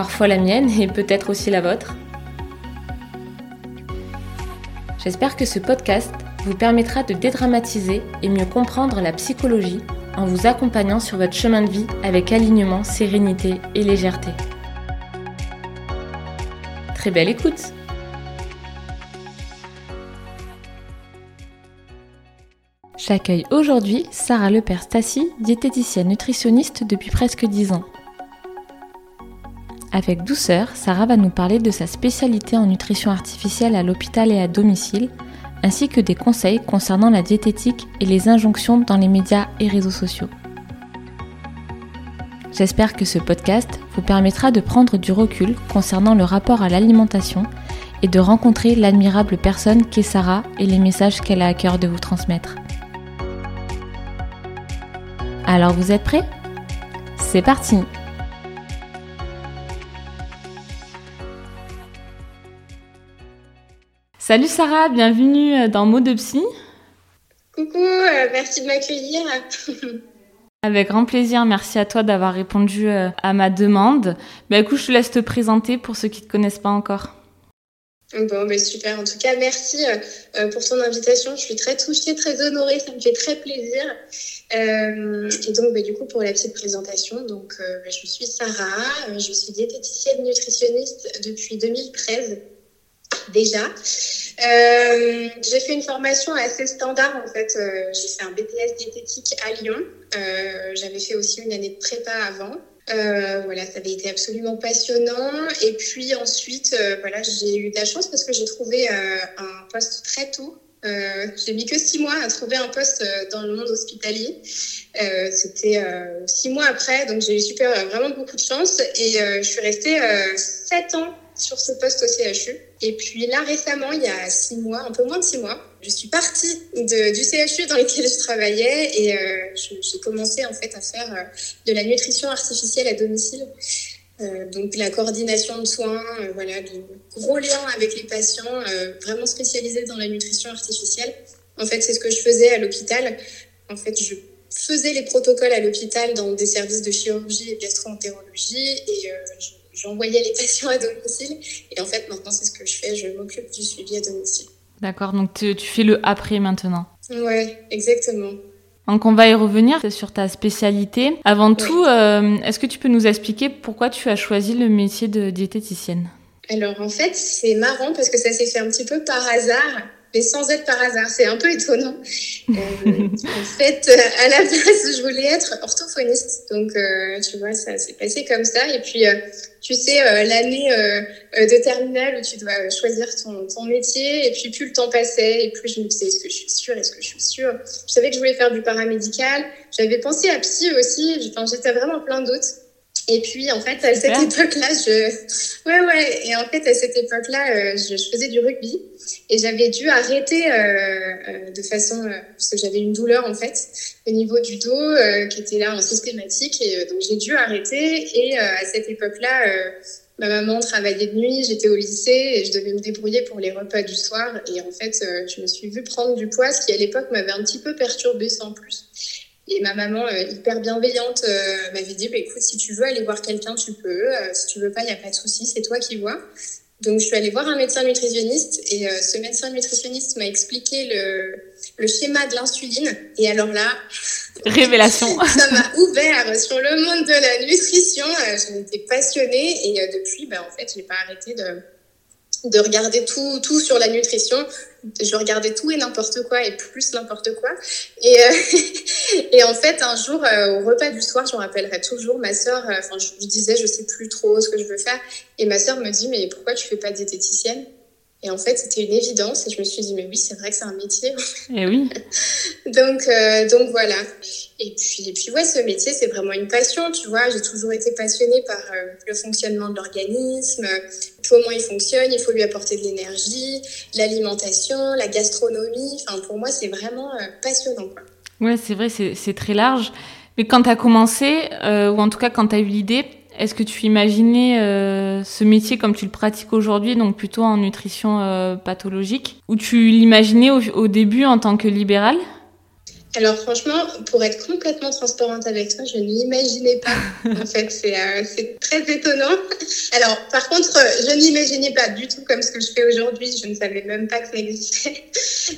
parfois la mienne et peut-être aussi la vôtre. J'espère que ce podcast vous permettra de dédramatiser et mieux comprendre la psychologie en vous accompagnant sur votre chemin de vie avec alignement, sérénité et légèreté. Très belle écoute J'accueille aujourd'hui Sarah Lepère-Stassi, diététicienne nutritionniste depuis presque 10 ans. Avec douceur, Sarah va nous parler de sa spécialité en nutrition artificielle à l'hôpital et à domicile, ainsi que des conseils concernant la diététique et les injonctions dans les médias et réseaux sociaux. J'espère que ce podcast vous permettra de prendre du recul concernant le rapport à l'alimentation et de rencontrer l'admirable personne qu'est Sarah et les messages qu'elle a à cœur de vous transmettre. Alors vous êtes prêts? C'est parti Salut Sarah, bienvenue euh, dans Mots de Psy. Coucou, euh, merci de m'accueillir. Avec grand plaisir, merci à toi d'avoir répondu euh, à ma demande. Bah écoute, je te laisse te présenter pour ceux qui ne te connaissent pas encore. Bon, bah super. En tout cas, merci pour ton invitation. Je suis très touchée, très honorée. Ça me fait très plaisir. et donc, bah, du coup, pour la petite présentation, donc, bah, je suis Sarah. je suis diététicienne nutritionniste depuis 2013 déjà. Euh, j'ai fait une formation assez standard en fait. Euh, j'ai fait un BTS diététique à Lyon. Euh, j'avais fait aussi une année de prépa avant. voilà, ça avait été absolument passionnant. Et puis ensuite, voilà, j'ai eu de la chance parce que j'ai trouvé un poste très tôt. j'ai mis que six mois à trouver un poste dans le monde hospitalier. C'était six mois après, donc j'ai eu super, vraiment beaucoup de chance. Et je suis restée sept ans sur ce poste au CHU. Et puis là, récemment, il y a six mois, un peu moins de six mois, je suis partie de, du CHU dans lequel je travaillais et euh, j'ai commencé en fait à faire euh, de la nutrition artificielle à domicile. Euh, donc la coordination de soins, voilà, de gros liens avec les patients, vraiment spécialisés dans la nutrition artificielle. En fait, c'est ce que je faisais à l'hôpital. En fait, je faisais les protocoles à l'hôpital dans des services de chirurgie et gastroentérologie et je j'envoyais les patients à domicile. Et en fait, maintenant, c'est ce que je fais. Je m'occupe du suivi à domicile. D'accord, donc tu, fais le après maintenant. Ouais, exactement. Donc on va y revenir sur ta spécialité. Avant tout, euh, est-ce que tu peux nous expliquer pourquoi tu as choisi le métier de diététicienne? Alors en fait, c'est marrant parce que ça s'est fait un petit peu par hasard mais sans être par hasard. C'est un peu étonnant. Euh, en fait, à la base, je voulais être orthophoniste. Donc, euh, tu vois, ça s'est passé comme ça. Et puis, euh, tu sais, euh, l'année euh, de terminale où tu dois choisir ton, ton, métier. Et puis, plus le temps passait, et plus je me disais, est-ce que je suis sûre? Est-ce que je suis sûre? Je savais que je voulais faire du paramédical. J'avais pensé à psy aussi. Enfin, j'étais vraiment plein d'autres. Et puis, en fait, à cette époque-là, je... Ouais, ouais. Et en fait, à cette époque-là, euh, je, faisais du rugby. Et j'avais dû arrêter euh, euh, de façon... parce que j'avais une douleur, en fait, au niveau du dos, qui était là en systématique. Et donc, j'ai dû arrêter. Et à cette époque-là, ma maman travaillait de nuit, j'étais au lycée et je devais me débrouiller pour les repas du soir. Et en fait, je me suis vue prendre du poids, ce qui, à l'époque, m'avait un petit peu perturbée sans plus. Et ma maman, euh, hyper bienveillante, euh, m'avait dit, bah, écoute, si tu veux aller voir quelqu'un, tu peux. Euh, si tu veux pas, il n'y a pas de souci, c'est toi qui vois. Donc, je suis allée voir un médecin nutritionniste et ce médecin nutritionniste m'a expliqué le, le schéma de l'insuline. Et alors là, révélation. ça m'a ouvert sur le monde de la nutrition. J'en étais passionnée et depuis, bah, en fait, j'ai pas arrêté de, de regarder tout, tout sur la nutrition. Je regardais tout et n'importe quoi et plus n'importe quoi. Et, euh, et en fait, un jour, euh, au repas du soir, je me rappellerai toujours, ma sœur, euh, enfin, je lui disais, je sais plus trop ce que je veux faire. Et ma sœur me dit, mais pourquoi tu fais pas diététicienne? Et en fait, c'était une évidence. Et je me suis dit, mais oui, c'est vrai que c'est un métier. Et eh oui. donc, euh, donc voilà. Et puis, et puis ouais, ce métier, c'est vraiment une passion. Tu vois, j'ai toujours été passionnée par euh, le fonctionnement de l'organisme, comment il fonctionne. Il faut lui apporter de l'énergie, l'alimentation, la gastronomie. Enfin, pour moi, c'est vraiment euh, passionnant. Quoi. Ouais, c'est vrai, c'est très large. Mais quand tu as commencé, ou en tout cas quand tu as eu l'idée, est-ce que tu imaginais euh, ce métier comme tu le pratiques aujourd'hui, donc plutôt en nutrition euh, pathologique, ou tu l'imaginais au, début en tant que libéral alors franchement, pour être complètement transparente avec toi, je ne l'imaginais pas. en fait, euh, c'est très étonnant. Alors par contre, je ne l'imaginais pas du tout comme ce que je fais aujourd'hui. Je ne savais même pas que ça existait.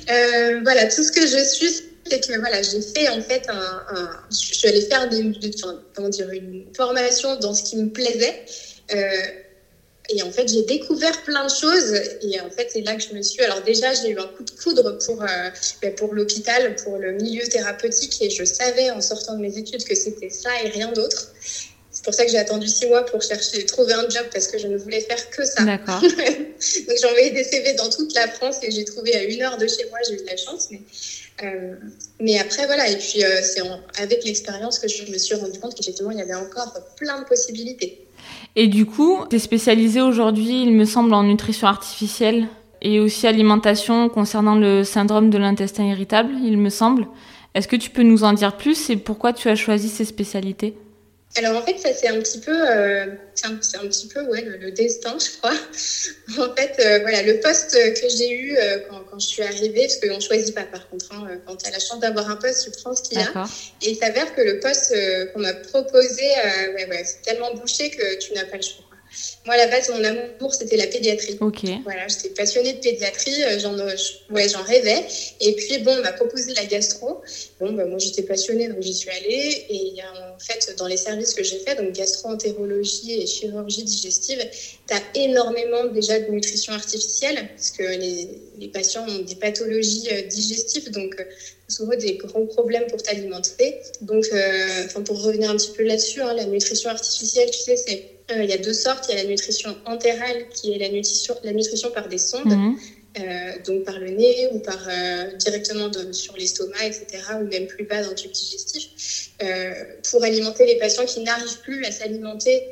voilà, tout ce que je suis, c'est que voilà, j'ai fait en fait un, je suis allée faire des, comment dire, une formation dans ce qui me plaisait. Euh, et en fait, j'ai découvert plein de choses. Et en fait, c'est là que je me suis. Alors, déjà, j'ai eu un coup de foudre pour, euh, ben, pour l'hôpital, pour le milieu thérapeutique. Et je savais en sortant de mes études que c'était ça et rien d'autre. C'est pour ça que j'ai attendu six mois pour chercher, trouver un job parce que je ne voulais faire que ça. D'accord. Donc, j'ai envoyé des CV dans toute la France et j'ai trouvé à une heure de chez moi. J'ai eu de la chance. Mais euh, mais après, voilà, et puis euh, c'est avec l'expérience que je me suis rendu compte qu'effectivement, il y avait encore plein de possibilités. Et du coup, tu es aujourd'hui, il me semble, en nutrition artificielle et aussi alimentation concernant le syndrome de l'intestin irritable, il me semble. Est-ce que tu peux nous en dire plus et pourquoi tu as choisi ces spécialités? Alors en fait, ça c'est un petit peu, euh, c'est un, un, petit peu ouais, le, destin, je crois. en fait, euh, voilà, le poste que j'ai eu euh, quand, quand, je suis arrivée, parce qu'on ne choisit pas par contre, hein, quand tu as la chance d'avoir un poste, tu prends ce qu'il y a. Et il s'avère que le poste qu'on m'a proposé, ouais, ouais, c'est tellement bouché que tu n'as pas le choix. Moi, à la base, mon amour, c'était la pédiatrie. Ok. Voilà, j'étais passionnée de pédiatrie, euh, j'en ouais, j'en rêvais. Et puis, bon, on m'a proposé la gastro. Bon, bah, moi, j'étais passionnée, donc j'y suis allée. Et en fait, dans les services que j'ai fait, donc gastro-entérologie et chirurgie digestive, tu as énormément déjà de nutrition artificielle, parce que les, les patients ont des pathologies euh, digestives, donc euh, souvent des gros problèmes pour t'alimenter. Donc, pour revenir un petit peu là-dessus, hein, la nutrition artificielle, tu sais, c'est euh, il y a deux sortes. Il y a la nutrition entérale, qui est la nutrition, la nutrition par des sondes, mhm. euh, donc par le nez ou par euh, directement sur l'estomac, etc., ou même plus bas dans le tube digestif, pour alimenter les patients qui n'arrivent plus à s'alimenter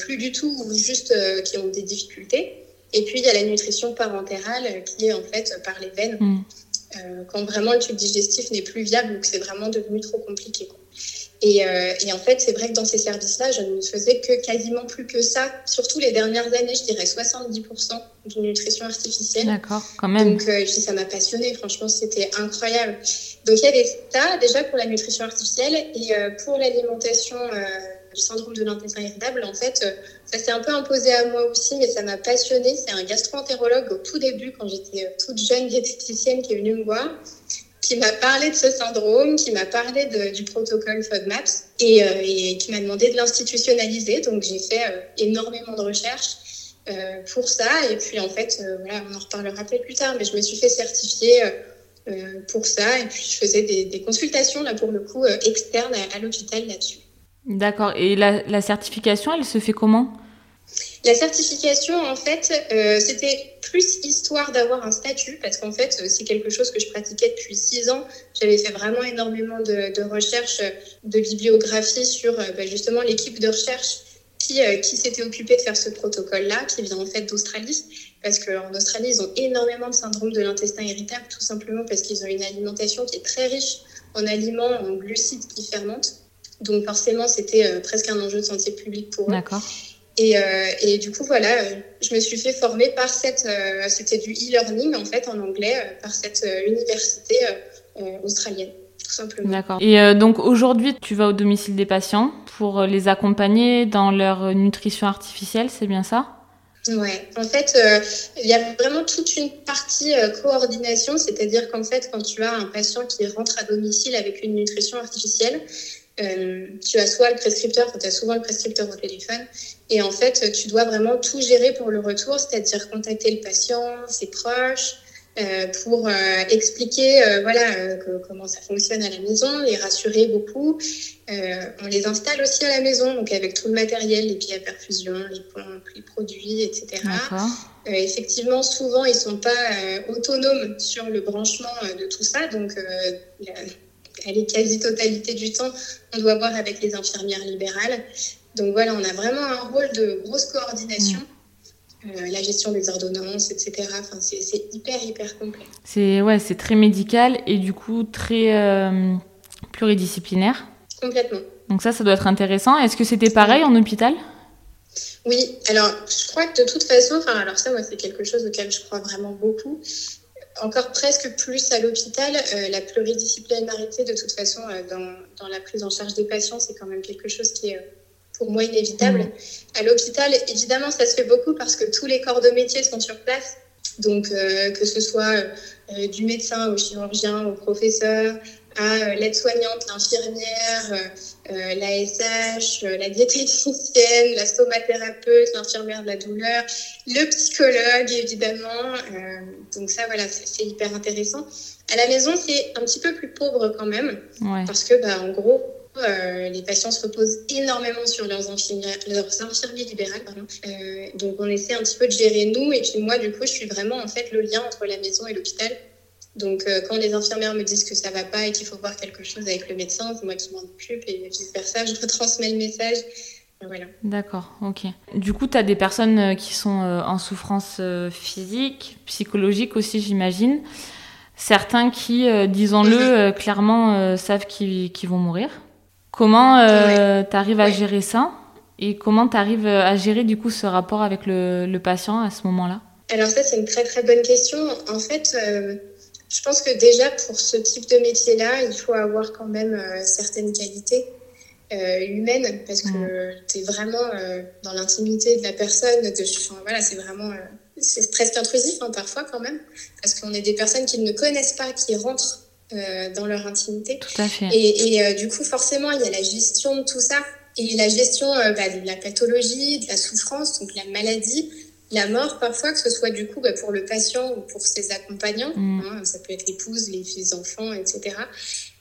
plus du tout ou juste qui ont des difficultés. Et puis il y a la nutrition parentérale, qui est en fait par les veines. Mhm. quand vraiment le tube digestif n'est plus viable ou que c'est vraiment devenu trop compliqué. Euh, et, en fait, c'est vrai que dans ces services-là, je ne faisais que quasiment plus que ça. Surtout les dernières années, je dirais 70% de nutrition artificielle. D'accord, quand même. Donc, euh, ça m'a passionnée. Franchement, c'était incroyable. Donc, il y avait ça déjà pour la nutrition artificielle et euh, pour l'alimentation du syndrome de l'intestin irritable. En fait, ça s'est un peu imposé à moi aussi, mais ça m'a passionnée. C'est un gastro-entérologue au tout début, quand j'étais toute jeune diététicienne, qui est venue me voir qui m'a parlé de ce syndrome, qui m'a parlé du protocole FODMAPS et, euh, et qui m'a demandé de l'institutionnaliser. Donc j'ai fait euh, énormément de recherches euh, pour ça. Et puis en fait, voilà, on en reparlera peut-être plus tard, mais je me suis fait certifier pour ça. Et puis je faisais des, consultations, là pour le coup, externes à, l'hôpital là-dessus. D'accord. Et la, la certification, elle se fait comment? La certification, en fait, c'était plus histoire d'avoir un statut, parce qu'en fait, c'est quelque chose que je pratiquais depuis six ans. J'avais fait vraiment énormément de, recherches, de bibliographie sur euh, bah, justement l'équipe de recherche qui, euh, qui s'était occupée de faire ce protocole-là, qui vient en fait d'Australie, parce qu'en Australie, ils ont énormément de syndrome de l'intestin irritable, tout simplement parce qu'ils ont une alimentation qui est très riche en aliments, en glucides qui fermentent. Donc forcément, c'était presque un enjeu de santé publique pour eux. D'accord. Euh, et, du coup, voilà, euh, je me suis fait former par cette, euh, c'était du e-learning en fait en anglais, par cette université australienne, tout simplement. D'accord. Et donc aujourd'hui, tu vas au domicile des patients pour les accompagner dans leur nutrition artificielle, c'est bien ça? Ouais, en fait, il y a vraiment toute une partie coordination, c'est-à-dire qu'en fait, quand tu as un patient qui rentre à domicile avec une nutrition artificielle, euh, tu as soit le prescripteur, tu as souvent le prescripteur au téléphone, et en fait, tu dois vraiment tout gérer pour le retour, c'est-à-dire contacter le patient, ses proches, pour expliquer voilà comment ça fonctionne à la maison, les rassurer beaucoup. on les installe aussi à la maison, donc avec tout le matériel, les pieds à perfusion, les pompes, les produits, etc. effectivement, souvent, ils sont pas autonomes sur le branchement de tout ça, donc elle est quasi-totalité du temps, on doit voir avec les infirmières libérales. Donc voilà, on a vraiment un rôle de grosse coordination. Mm. Euh, la gestion des ordonnances, etc. Enfin, c'est hyper, hyper complet. C'est ouais, très médical et du coup très euh, pluridisciplinaire. Complètement. Donc ça, ça doit être intéressant. Est-ce que c'était pareil en hôpital? Oui, alors je crois que de toute façon, enfin alors ça, moi, c'est quelque chose auquel je crois vraiment beaucoup encore presque plus à l'hôpital. Euh, la pluridisciplinarité, de toute façon, euh, dans, dans, la prise en charge des patients, c'est quand même quelque chose qui est euh, pour moi inévitable. Mmh. À l'hôpital, évidemment, ça se fait beaucoup parce que tous les corps de métier sont sur place. Donc, que ce soit du médecin au chirurgien, au professeur, à l'aide-soignante, l'infirmière, euh, la SH, euh, la diététicienne, la stomathérapeute, l'infirmière de la douleur, le psychologue évidemment. Euh, donc ça voilà, c'est hyper intéressant. À la maison, c'est un petit peu plus pauvre quand même, parce que bah, en gros, les patients se reposent énormément sur leurs infirmiers, leurs infirmiers libérales. donc on essaie un petit peu de gérer nous. Et puis moi, du coup, je suis vraiment en fait le lien entre la maison et l'hôpital. Donc, euh, quand les infirmières me disent que ça va pas et qu'il faut voir quelque chose avec le médecin, c'est moi qui m'en occupe et vice versa, je retransmets le message. Voilà. D'accord, ok. Du coup, tu as des personnes euh, qui sont euh, en souffrance physique, psychologique aussi, j'imagine. Certains qui, disons-le, clairement savent qu'ils vont mourir. Comment tu arrives à gérer ça Et comment tu arrives à gérer du coup ce rapport avec le, le patient à ce moment-là? Alors ça, c'est une très très bonne question. En fait, je pense que déjà pour ce type de métier-là, il faut avoir quand même euh, certaines qualités euh, humaines parce que mm. tu es vraiment euh, dans l'intimité de la personne. De, voilà, c'est vraiment c'est presque intrusif hein, parfois quand même parce qu'on est des personnes qui ne connaissent pas, qui rentrent dans leur intimité. Tout à fait. Et, et du coup, forcément, il y a la gestion de tout ça et la gestion bah, de la pathologie, de la souffrance, donc la maladie la mort parfois, que ce soit du coup bah, pour le patient ou pour ses accompagnants, mm. hein, ça peut être l'épouse, les enfants, etc.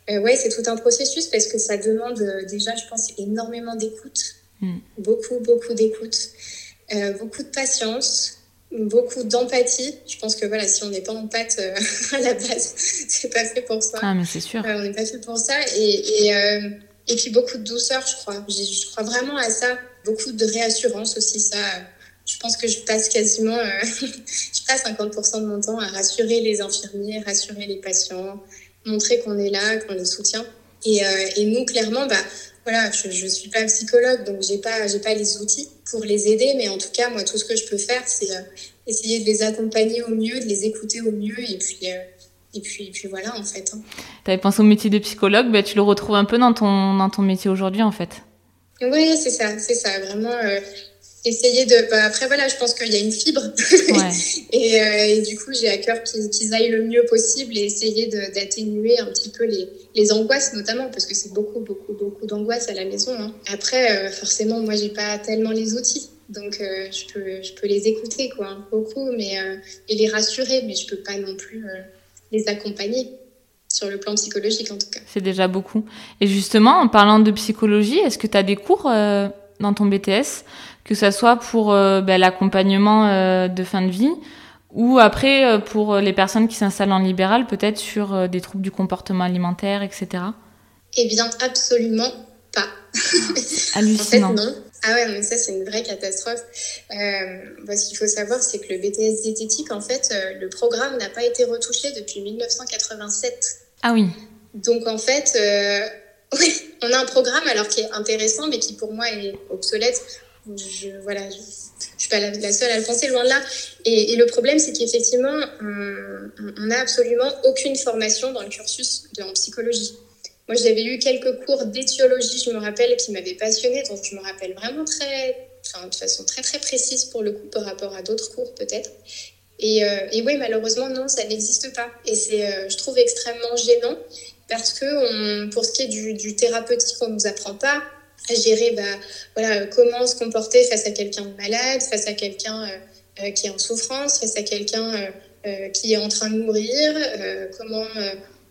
Euh, ouais, c'est tout un processus parce que ça demande euh, déjà, je pense, énormément d'écoute, mm. beaucoup, beaucoup d'écoute, euh, beaucoup de patience, beaucoup d'empathie. Je pense que voilà, si on n'est pas en pâte à la base, c'est pas fait pour ça. Ah, mais c'est sûr. on n'est pas fait pour ça. Et, et, et puis beaucoup de douceur, je crois. Je crois vraiment à ça. Beaucoup de réassurance aussi, ça je pense que je passe quasiment, euh, je passe 50% de mon temps à rassurer les infirmiers, rassurer les patients, montrer qu'on est là, qu'on les soutient. Et, euh, et, nous, clairement, bah, voilà, je ne suis pas psychologue, donc je n'ai pas, pas les outils pour les aider, mais en tout cas, moi, tout ce que je peux faire, c'est euh, essayer de les accompagner au mieux, de les écouter au mieux, et puis, et puis, puis voilà, en fait. Hein. Tu avais pensé au métier de psychologue, bah, tu le retrouves un peu dans ton, dans ton métier aujourd'hui, en fait. Oui, c'est ça, c'est ça. Vraiment, essayer de. Bah, après, voilà, je pense qu'il y a une fibre. et, euh, et, du coup, j'ai à cœur qu'ils aillent le mieux possible et essayer d'atténuer un petit peu les, les, angoisses, notamment, parce que c'est beaucoup, beaucoup, beaucoup d'angoisse à la maison. Hein. Après, euh, forcément, moi, j'ai pas tellement les outils. Donc, euh, je, peux, je peux les écouter, quoi, hein, beaucoup, mais, et les rassurer, mais je peux pas non plus les accompagner sur le plan psychologique en tout cas. C'est déjà beaucoup. Et justement, en parlant de psychologie, est-ce que tu as des cours dans ton BTS que ça soit pour euh, ben, l'accompagnement euh, de fin de vie ou après euh, pour les personnes qui s'installent en libéral, peut-être sur des troubles du comportement alimentaire, etc. Eh bien, absolument pas. Hallucinant. en fait, non. Ah ouais, mais ça, c'est une vraie catastrophe. ce qu'il faut savoir, c'est que le BTS diététique, en fait, le programme n'a pas été retouché depuis 1987. Ah oui. Donc, en fait, oui, on a un programme alors qui est intéressant, mais qui pour moi est obsolète je, voilà, je, suis pas la, seule à le penser, loin de là. Et, le problème, c'est qu'effectivement, on n'a absolument aucune formation dans le cursus de, en psychologie. Moi, j'avais eu quelques cours d'éthiologie, je me rappelle, qui m'avaient passionnée, donc je me rappelle vraiment très, enfin, de façon très très précise pour le coup par rapport à d'autres cours peut-être. Et, euh, et, oui, malheureusement, non, ça n'existe pas. Et c'est, euh, je trouve, extrêmement gênant parce que pour ce qui est du, du thérapeutique, on ne nous apprend pas à gérer bah, voilà, comment se comporter face à quelqu'un de malade, face à quelqu'un euh, euh, qui est en souffrance, face à quelqu'un qui est en train de mourir, comment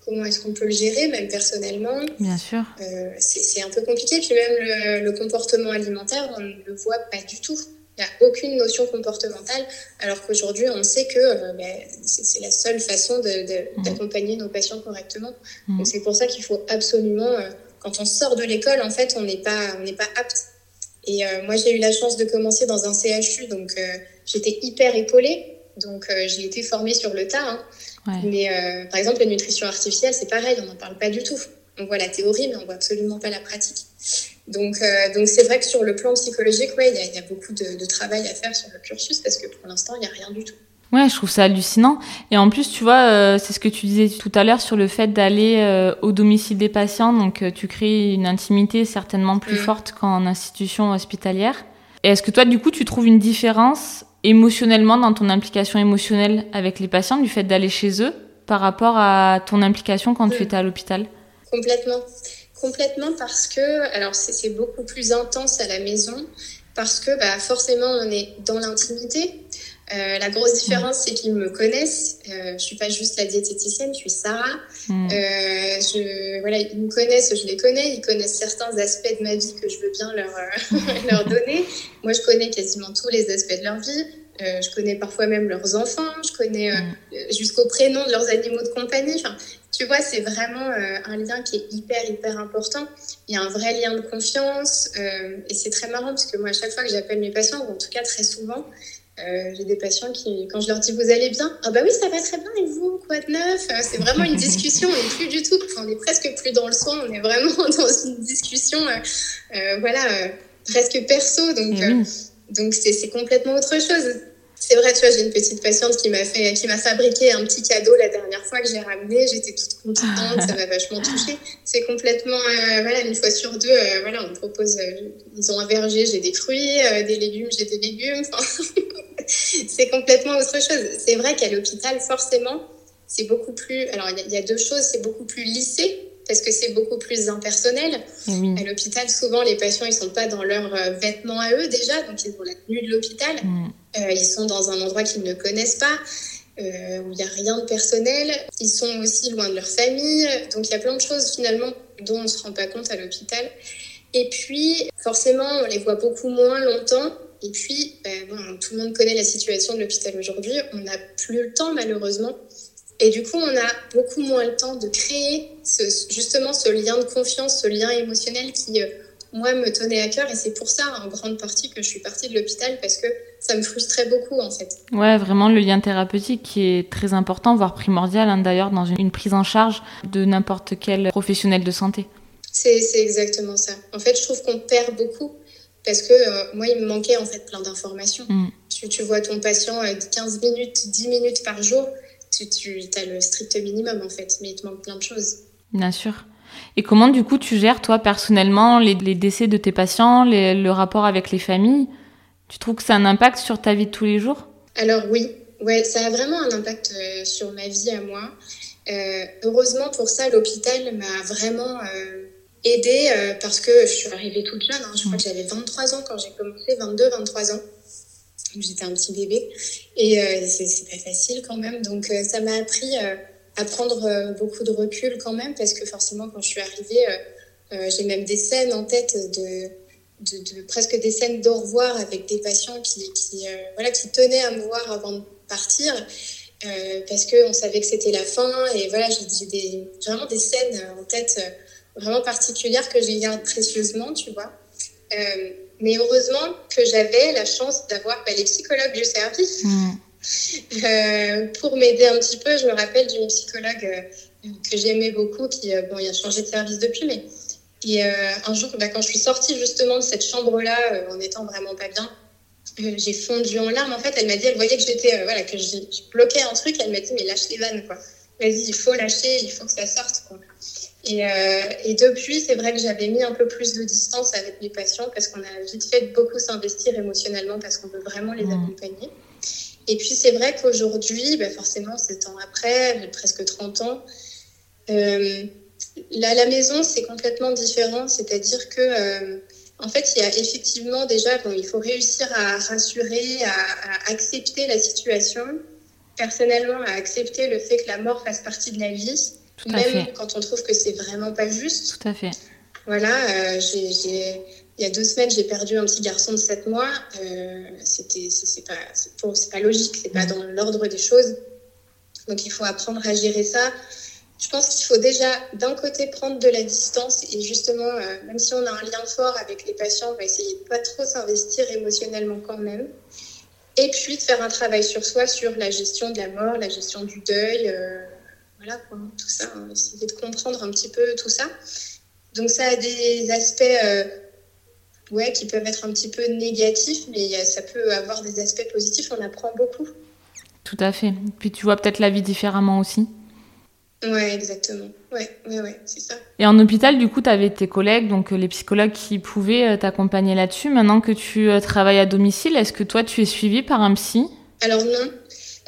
comment est-ce qu'on peut le gérer, même personnellement. Bien sûr. Euh, c'est un peu compliqué. Puis même le, comportement alimentaire, on ne le voit pas du tout. Il n'y a aucune notion comportementale, alors qu'aujourd'hui, on sait que euh, ben, c'est la seule façon mmh. d'accompagner nos patients correctement. Mmh. Donc c'est pour ça qu'il faut absolument, euh, quand on sort de l'école, en fait, on n'est pas, on pas apte. Et moi, j'ai eu la chance de commencer dans un CHU, donc j'étais hyper épaulée. Donc j'ai été formée sur le tas. Hein. Mais euh, par exemple, la nutrition artificielle, c'est pareil, on n'en parle pas du tout. On voit la théorie, mais on voit absolument pas la pratique. Donc, euh, donc c'est vrai que sur le plan psychologique, ouais, il y, a beaucoup de, travail à faire sur le cursus parce que pour l'instant, il n'y a rien du tout. Ouais, je trouve ça hallucinant. Et en plus, tu vois, euh, c'est ce que tu disais tout à l'heure sur le fait d'aller au domicile des patients. Donc, tu crées une intimité certainement plus mm. forte qu'en institution hospitalière. Et est-ce que toi, du coup, tu trouves une différence émotionnellement dans ton implication émotionnelle avec les patients du fait d'aller chez eux par rapport à ton implication quand tu étais à l'hôpital? Complètement. Complètement parce que, alors c'est beaucoup plus intense à la maison parce que bah, forcément on est dans l'intimité. Euh, la grosse différence, c'est qu'ils me connaissent. Euh, je suis pas juste la diététicienne, je suis Sarah. Mm. Euh, je, voilà, ils me connaissent, je les connais. Ils connaissent certains aspects de ma vie que je veux bien leur, euh, leur donner. Moi, je connais quasiment tous les aspects de leur vie. Je connais parfois même leurs enfants. Je connais mm. jusqu'au prénom de leurs animaux de compagnie. Enfin, tu vois, c'est vraiment un lien qui est hyper, hyper important. Il y a un vrai lien de confiance. et c'est très marrant parce que moi, à chaque fois que j'appelle mes patients, ou en tout cas très souvent, euh, j'ai des patients qui, quand je leur dis vous allez bien, ah bah oui ça va très bien et vous quoi de neuf? Euh, C'est vraiment une discussion, on n'est plus du tout, on est presque plus dans le soin, on est vraiment dans une discussion, euh, voilà, presque perso, donc eh donc c'est complètement autre chose. C'est vrai, tu vois, j'ai une petite patiente qui m'a fait, qui m'a fabriqué un petit cadeau la dernière fois que j'ai ramené. J'étais toute contente, ça m'a vachement touchée. C'est complètement, voilà, une fois sur deux, voilà, on propose, ils ont un verger, j'ai des fruits, des légumes, j'ai des légumes. c'est complètement autre chose. C'est vrai qu'à l'hôpital, forcément, c'est beaucoup plus. Alors, il y, a deux choses. C'est beaucoup plus lissé parce que c'est beaucoup plus impersonnel. À l'hôpital, souvent, les patients, ils sont pas dans leurs euh, vêtements à eux déjà, donc ils ont la tenue de l'hôpital. Mm. Euh, ils sont dans un endroit qu'ils ne connaissent pas. Euh, où il n'y a rien de personnel. Ils sont aussi loin de leur famille. Donc il y a plein de choses finalement dont on ne se rend pas compte à l'hôpital. Et puis, forcément, on les voit beaucoup moins longtemps. Et puis, ben, bon, tout le monde connaît la situation de l'hôpital aujourd'hui. On n'a plus le temps, malheureusement. Et du coup, on a beaucoup moins le temps de créer ce, justement ce lien de confiance, ce lien émotionnel qui, euh, moi, me tenait à cœur. Et c'est pour ça, en grande partie, que je suis partie de l'hôpital parce que ça me frustrait beaucoup, en fait. Ouais, vraiment, le lien thérapeutique qui est très important, voire primordial, hein, d'ailleurs, dans une prise en charge de n'importe quel professionnel de santé. C'est exactement ça. En fait, je trouve qu'on perd beaucoup parce que euh, moi, il me manquait en fait plein d'informations. Mm. Tu, vois ton patient 15 euh, minutes, 10 minutes par jour, tu, tu as le strict minimum en fait, mais il te manque plein de choses. Bien sûr. Et comment du coup tu gères toi personnellement les, décès de tes patients, le rapport avec les familles? Tu trouves que ça a un impact sur ta vie de tous les jours? Alors oui, ouais, ça a vraiment un impact euh, sur ma vie à moi. heureusement pour ça, l'hôpital m'a vraiment aidée euh, parce que je suis arrivée toute jeune. Hein. Je crois que j'avais 23 ans quand j'ai commencé, 22, 23 ans. J'étais un petit bébé et euh, c'est pas facile quand même. Donc euh, ça m'a appris à prendre beaucoup de recul quand même parce que forcément quand je suis arrivée, j'ai même des scènes en tête de, de, presque des scènes d'au revoir avec des patients qui, qui voilà, qui tenaient à me voir avant de partir. parce qu'on savait que c'était la fin et voilà j'ai des, vraiment des scènes en tête vraiment particulière que j'ai garde précieusement, tu vois. Euh, mais heureusement que j'avais la chance d'avoir bah, les psychologues du service mm. euh, pour m'aider un petit peu. Je me rappelle d'une psychologue euh, que j'aimais beaucoup, qui bon, il a changé de service depuis, mais et un jour, bah, quand je suis sortie justement de cette chambre-là, en étant vraiment pas bien, j'ai fondu en larmes. En fait, elle m'a dit, elle voyait que j'étais, voilà, que je, bloquais un truc. Elle m'a dit, mais lâche les vannes, quoi. Vas-y, il faut lâcher, il faut que ça sorte, quoi. Euh, et, depuis, c'est vrai que j'avais mis un peu plus de distance avec mes patients parce qu'on a vite fait beaucoup s'investir émotionnellement parce qu'on veut vraiment les mmh. accompagner. Et puis c'est vrai qu'aujourd'hui, bah forcément, sept ans après, presque 30 ans, euh, là, la maison, c'est complètement différent. C'est-à-dire que, euh, en fait, il y a effectivement déjà, bon, il faut réussir à rassurer, à, à accepter la situation. personnellement à accepter le fait que la mort fasse partie de la vie, même quand on trouve que c'est vraiment pas juste. Tout à fait. Voilà, euh, j'ai, il y a deux semaines, j'ai perdu un petit garçon de 7 mois. Euh, c'était, c'est, pas, c'est, pas logique, c'est pas mm. dans l'ordre des choses. Donc il faut apprendre à gérer ça. Je pense qu'il faut déjà, d'un côté, prendre de la distance et justement, euh, même si on a un lien fort avec les patients, on va essayer de pas trop s'investir émotionnellement quand même. Et puis de faire un travail sur soi, sur la gestion de la mort, la gestion du deuil, euh, voilà tout ça, essayer de comprendre un petit peu tout ça. Donc ça a des aspects euh, ouais, qui peuvent être un petit peu négatifs, mais ça peut avoir des aspects positifs, on apprend beaucoup. Tout à fait. Puis tu vois peut-être la vie différemment aussi. Ouais, exactement. Ouais, ouais, ouais, c'est ça. Et en hôpital, du coup, tu avais tes collègues, donc euh, les psychologues qui pouvaient euh, t'accompagner là-dessus. Maintenant que tu travailles à domicile, est-ce que toi, tu es suivi par un psy? Alors non,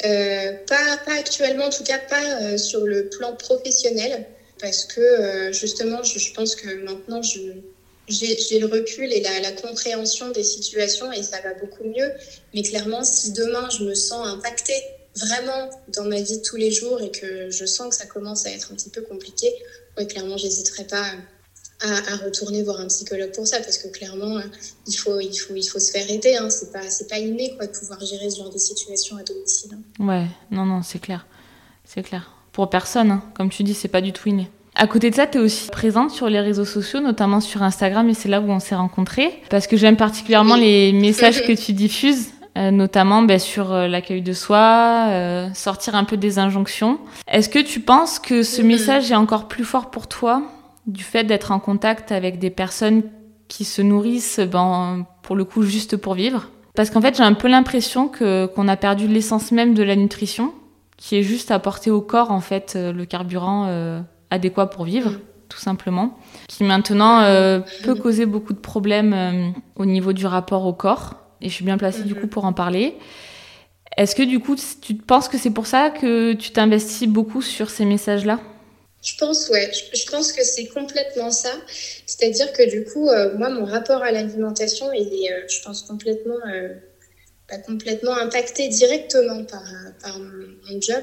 pas, pas actuellement, en tout cas pas sur le plan professionnel parce que euh, justement, je, pense que maintenant, j'ai le recul et la, compréhension des situations et ça va beaucoup mieux. Mais clairement, si demain je me sens impactée vraiment dans ma vie de tous les jours et que je sens que ça commence à être un petit peu compliqué, ouais, clairement, j'hésiterai pas à, retourner voir un psychologue pour ça parce que clairement, il faut, il faut, il faut se faire aider. Hein. C'est pas, pas inné quoi, de pouvoir gérer ce genre de situation à domicile. Hein. Ouais, non, non, c'est clair. C'est clair pour personne. Hein. Comme tu dis, c'est pas du tout inné. À côté de ça, tu es aussi présente sur les réseaux sociaux, notamment sur Instagram, et c'est là où on s'est rencontrés. Parce que j'aime particulièrement les messages que tu diffuses, euh, notamment ben, sur euh, l'accueil de soi, euh, sortir un peu des injonctions. Est-ce que tu penses que ce message est encore plus fort pour toi, du fait d'être en contact avec des personnes qui se nourrissent, ben, pour le coup, juste pour vivre Parce qu'en fait, j'ai un peu l'impression que qu'on a perdu l'essence même de la nutrition qui est juste apporter au corps en fait euh, le carburant euh, adéquat pour vivre, tout simplement, qui maintenant euh, peut causer beaucoup de problèmes au niveau du rapport au corps. Et je suis bien placée du coup pour en parler. Est-ce que du coup, tu penses que c'est pour ça que tu t'investis beaucoup sur ces messages-là? Je pense, ouais. Je, pense que c'est complètement ça. C'est-à-dire que du coup, moi, mon rapport à l'alimentation, il est, je pense, complètement pas complètement impacté directement par, par mon, job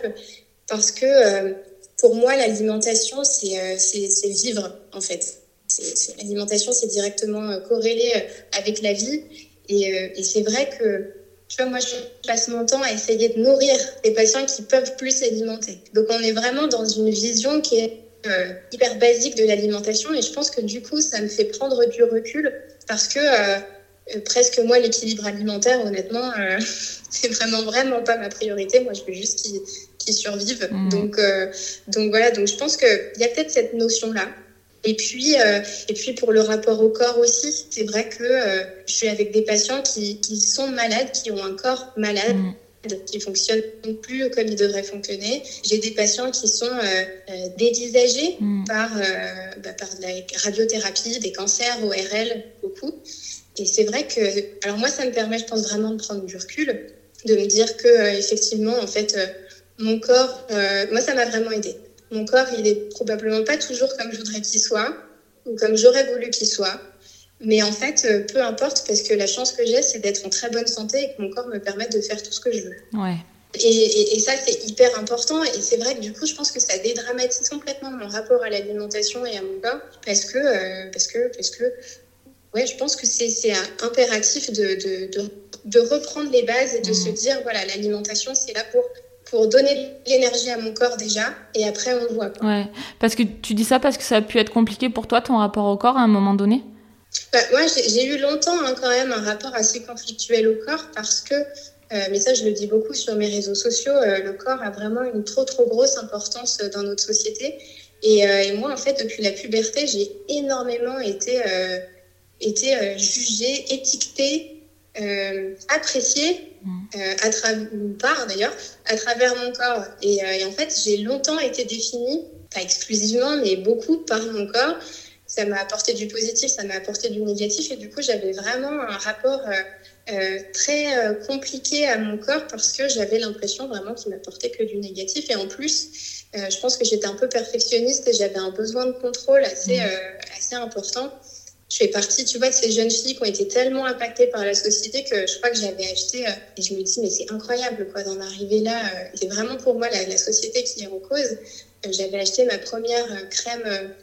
parce que euh, pour moi, l'alimentation, c'est euh, vivre en fait. L'alimentation, c'est directement euh, corrélé avec la vie. Et c'est vrai que, tu vois, moi, je passe mon temps à essayer de nourrir les patients qui peuvent plus s'alimenter. Donc, on est vraiment dans une vision qui est hyper basique de l'alimentation. Et je pense que du coup, ça me fait prendre du recul parce que euh, presque moi, l'équilibre alimentaire, honnêtement, euh, c'est vraiment, vraiment pas ma priorité. Moi, je veux juste qu'ils survivent. Mmh. Donc, euh, donc voilà, donc je pense qu'il y a peut-être cette notion-là. Et puis, et puis pour le rapport au corps aussi, c'est vrai que je suis avec des patients qui, qui, sont malades, qui ont un corps malade. Mmh qui fonctionne plus comme il devrait fonctionner. J'ai des patients qui sont dévisagés mmh. par, bah, par la radiothérapie, des cancers, ORL, beaucoup. Et c'est vrai que, alors moi, ça me permet, je pense vraiment de prendre du recul, de me dire que euh, effectivement, en fait, euh, mon corps, euh, moi, ça m'a vraiment aidé. Mon corps, il est probablement pas toujours comme je voudrais qu'il soit ou comme j'aurais voulu qu'il soit. Mais en fait, peu importe, parce que la chance que j'ai, c'est d'être en très bonne santé et que mon corps me permette de faire tout ce que je veux. Ouais. Et, et, ça, c'est hyper important. Et c'est vrai que du coup, je pense que ça dédramatise complètement mon rapport à l'alimentation et à mon corps. Parce que, parce que, parce que ouais, je pense que c'est impératif de, de, de, de, reprendre les bases et de se mmh. dire, voilà, l'alimentation, c'est là pour, pour donner l'énergie à mon corps déjà, et après, on voit. Quoi. Ouais, parce que tu dis ça parce que ça a pu être compliqué pour toi, ton rapport au corps, à un moment donné? Bah, Moi, j'ai eu longtemps hein, quand même un rapport assez conflictuel au corps, parce que, euh, mais ça, je le dis beaucoup sur mes réseaux sociaux, euh, le corps a vraiment une trop, trop grosse importance dans notre société. Et, euh, et moi, en fait, depuis la puberté, j'ai énormément été été euh, jugé, étiqueté, euh, euh, à travers, par d'ailleurs, à travers mon corps. Et, en fait, j'ai longtemps été définie, pas exclusivement, mais beaucoup par mon corps. Ça m'a apporté du positif, ça m'a apporté du négatif. Et du coup, j'avais vraiment un rapport très compliqué à mon corps parce que j'avais l'impression vraiment qu'il m'apportait que du négatif. Et en plus, je pense que j'étais un peu perfectionniste et j'avais un besoin de contrôle assez, mm. assez important. Je fais partie, tu vois, de ces jeunes filles qui ont été tellement impactées par la société que je crois que j'avais acheté, euh, et je me dis, mais c'est incroyable, quoi, d'en arriver là. Euh, c'est vraiment pour moi la, société qui est en cause. Euh, j'avais acheté ma première crème,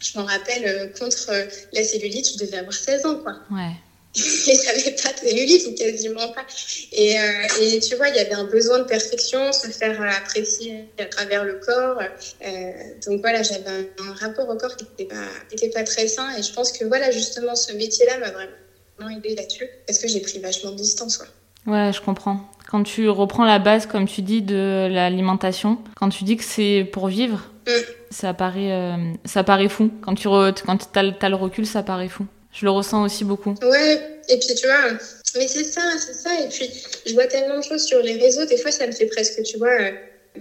je m'en rappelle, contre la cellulite, je devais avoir 16 ans, quoi. Ouais. et j'avais pas de cellulite ou quasiment pas. Et, euh, et tu vois, il y avait un besoin de perfection, se faire apprécier à travers le corps. Euh, donc voilà, j'avais un, rapport au corps qui n'était pas, était pas très sain. Et je pense que voilà, justement, ce métier-là m'a vraiment aidé là-dessus parce que j'ai pris vachement de distance. Ouais. Ouais, je comprends. Quand tu reprends la base, comme tu dis, de l'alimentation, quand tu dis que c'est pour vivre, mm. ça, paraît, euh, ça paraît fou. Quand tu quand as, as, le recul, ça paraît fou. Je le ressens aussi beaucoup. Ouais, et puis tu vois, mais c'est ça, c'est ça. Et puis je vois tellement de choses sur les réseaux, des fois ça me fait presque, tu vois, euh,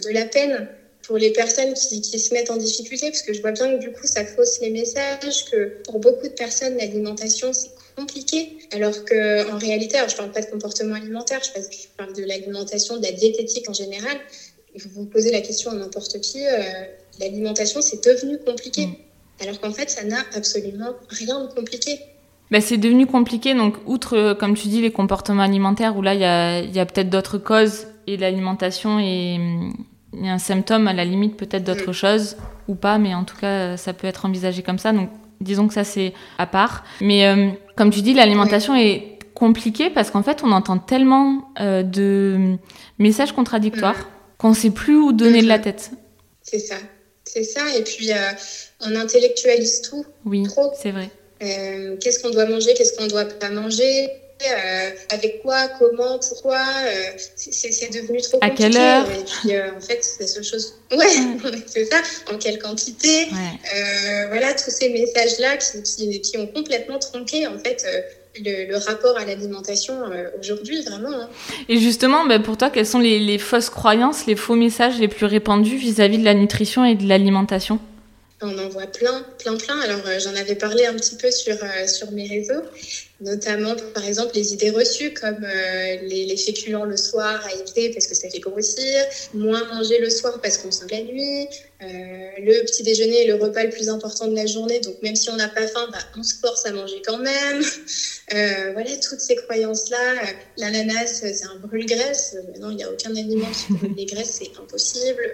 de la peine pour les personnes qui, qui, se mettent en difficulté, parce que je vois bien que du coup ça fausse les messages, que pour beaucoup de personnes l'alimentation c'est compliqué, alors que en réalité, alors je parle pas de comportement alimentaire, je parle de l'alimentation, de la diététique en général. Vous vous posez la question à n'importe qui, euh, l'alimentation c'est devenu compliqué. Mm alors qu'en fait, ça n'a absolument rien de compliqué. Ben, c'est devenu compliqué, donc outre, comme tu dis, les comportements alimentaires, où là, il y a, y a peut-être d'autres causes, et l'alimentation est, un symptôme, à la limite, peut-être d'autres mm. choses, ou pas, mais en tout cas, ça peut être envisagé comme ça, donc disons que ça, c'est à part. Mais euh, comme tu dis, l'alimentation est compliquée, parce qu'en fait, on entend tellement euh, de messages contradictoires mm. qu'on ne sait plus où donner de la tête. C'est ça, c'est ça, et puis... Euh, on intellectualise tout. Oui, trop. c'est vrai. Euh, qu'est-ce qu'on doit manger, qu'est-ce qu'on ne doit pas manger, euh, avec quoi, comment, pourquoi. Euh, c'est devenu trop compliqué. À quelle heure Et puis, en fait, c'est la seule chose. Ouais, c'est ça. En quelle quantité Voilà, tous ces messages-là qui, qui, ont complètement tronqué, en fait. Le, rapport à l'alimentation aujourd'hui, vraiment. Hein. Et justement, bah, pour toi, quelles sont les, les, fausses croyances, les faux messages les plus répandus vis-à-vis -vis de la nutrition et de l'alimentation? On en voit plein, plein, plein. Alors, euh, j'en avais parlé un petit peu sur, euh, sur mes réseaux, notamment, par exemple, les idées reçues comme euh, les, féculents le soir à éviter parce que ça fait grossir, moins manger le soir parce qu'on sent la nuit, le petit déjeuner est le repas le plus important de la journée, donc même si on n'a pas faim, bah, on se force à manger quand même. voilà, toutes ces croyances-là. L'ananas, c'est un brûle-graisse. non, il n'y a aucun aliment qui brûle les graisses, c'est impossible.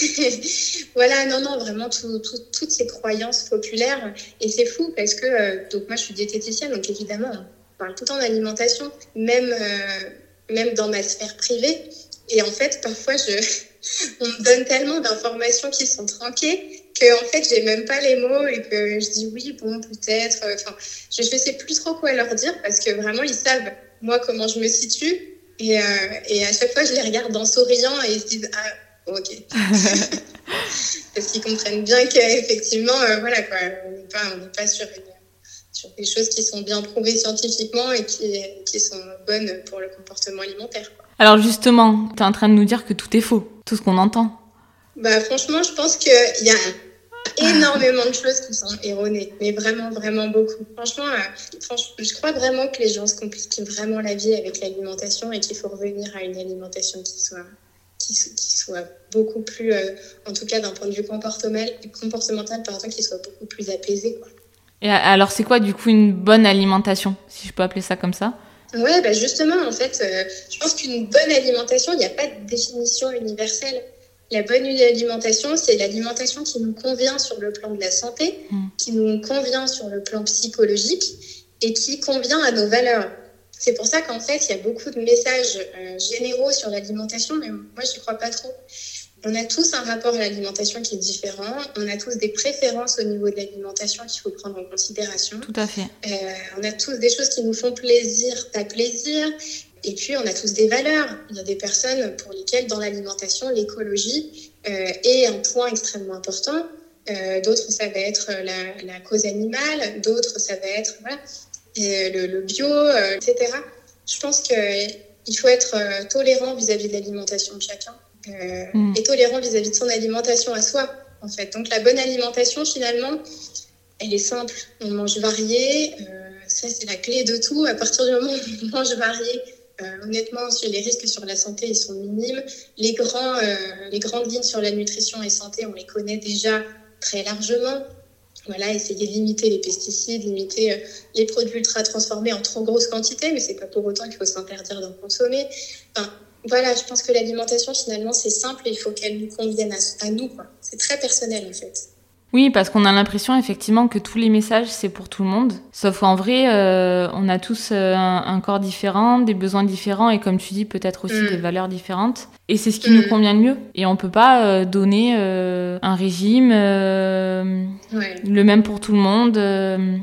voilà, non, non, vraiment toutes ces croyances populaires. Et c'est fou parce que, euh, donc moi je suis diététicienne, donc évidemment on parle tout le temps d'alimentation, même, euh, même dans ma sphère privée. Et en fait, parfois, je, on me donne tellement d'informations qui sont tronquées que en fait, j'ai même pas les mots et que je dis oui, bon, peut-être. Enfin, je ne sais plus trop quoi leur dire parce que vraiment, ils savent, moi, comment je me situe. Et, euh, et à chaque fois, je les regarde en souriant et ils se disent, ah, ok. Parce qu'ils comprennent bien qu'effectivement, euh, voilà, quoi, on n'est pas, pas sur, sur, des choses qui sont bien prouvées scientifiquement et qui, qui sont bonnes pour le comportement alimentaire. Alors justement, tu es en train de nous dire que tout est faux, tout ce qu'on entend. Bah, franchement, je pense qu'il y a énormément de choses qui sont erronées, mais vraiment, vraiment beaucoup. Franchement, euh, franchement, je crois vraiment que les gens se compliquent vraiment la vie avec l'alimentation et qu'il faut revenir à une alimentation qui soit qui, soit beaucoup plus, euh, en tout cas d'un point de vue comportemental, comportemental pardon, qui soit beaucoup plus apaisé. Quoi. Et alors, c'est quoi du coup une bonne alimentation, si je peux appeler ça comme ça? Ouais, bah justement, en fait, euh, je pense qu'une bonne alimentation, il n'y a pas de définition universelle. La bonne alimentation, c'est l'alimentation qui nous convient sur le plan de la santé, mm. qui nous convient sur le plan psychologique et qui convient à nos valeurs. C'est pour ça qu'en fait, il y a beaucoup de messages euh, généraux sur l'alimentation, mais moi, je n'y crois pas trop. On a tous un rapport à l'alimentation qui est différent. On a tous des préférences au niveau de l'alimentation qu'il faut prendre en considération. Tout à fait. Euh, on a tous des choses qui nous font plaisir, pas plaisir. Et puis, on a tous des valeurs. Il y a des personnes pour lesquelles, dans l'alimentation, l'écologie euh, est un point extrêmement important. Euh, d'autres, ça va être la, la cause animale. D'autres, ça va être voilà, et le, bio, etc. Je pense qu'il faut être tolérant vis-à-vis de l'alimentation de chacun euh, mm. et tolérant vis-à-vis de son alimentation à soi, en fait. Donc la bonne alimentation, finalement, elle est simple. On mange varié, ça c'est la clé de tout. À partir du moment où on mange varié, honnêtement, les risques sur la santé, ils sont minimes. Les, grands, les grandes lignes sur la nutrition et santé, on les connaît déjà très largement. voilà, essayer de limiter les pesticides, limiter euh, les produits ultra transformés en trop grosse quantité, mais c'est pas pour autant qu'il faut s'interdire d'en consommer. Enfin, voilà, je pense que l'alimentation, finalement, c'est simple et il faut qu'elle nous convienne à, à nous. C'est très personnel, en fait. Oui, parce qu'on a l'impression effectivement que tous les messages c'est pour tout le monde. Sauf qu'en vrai, euh, on a tous euh, un, corps différent, des besoins différents et comme tu dis, peut-être aussi mm. des valeurs différentes. Et c'est ce qui nous mm. convient le mieux. Et on peut pas euh, donner un régime le même pour tout le monde. Mm.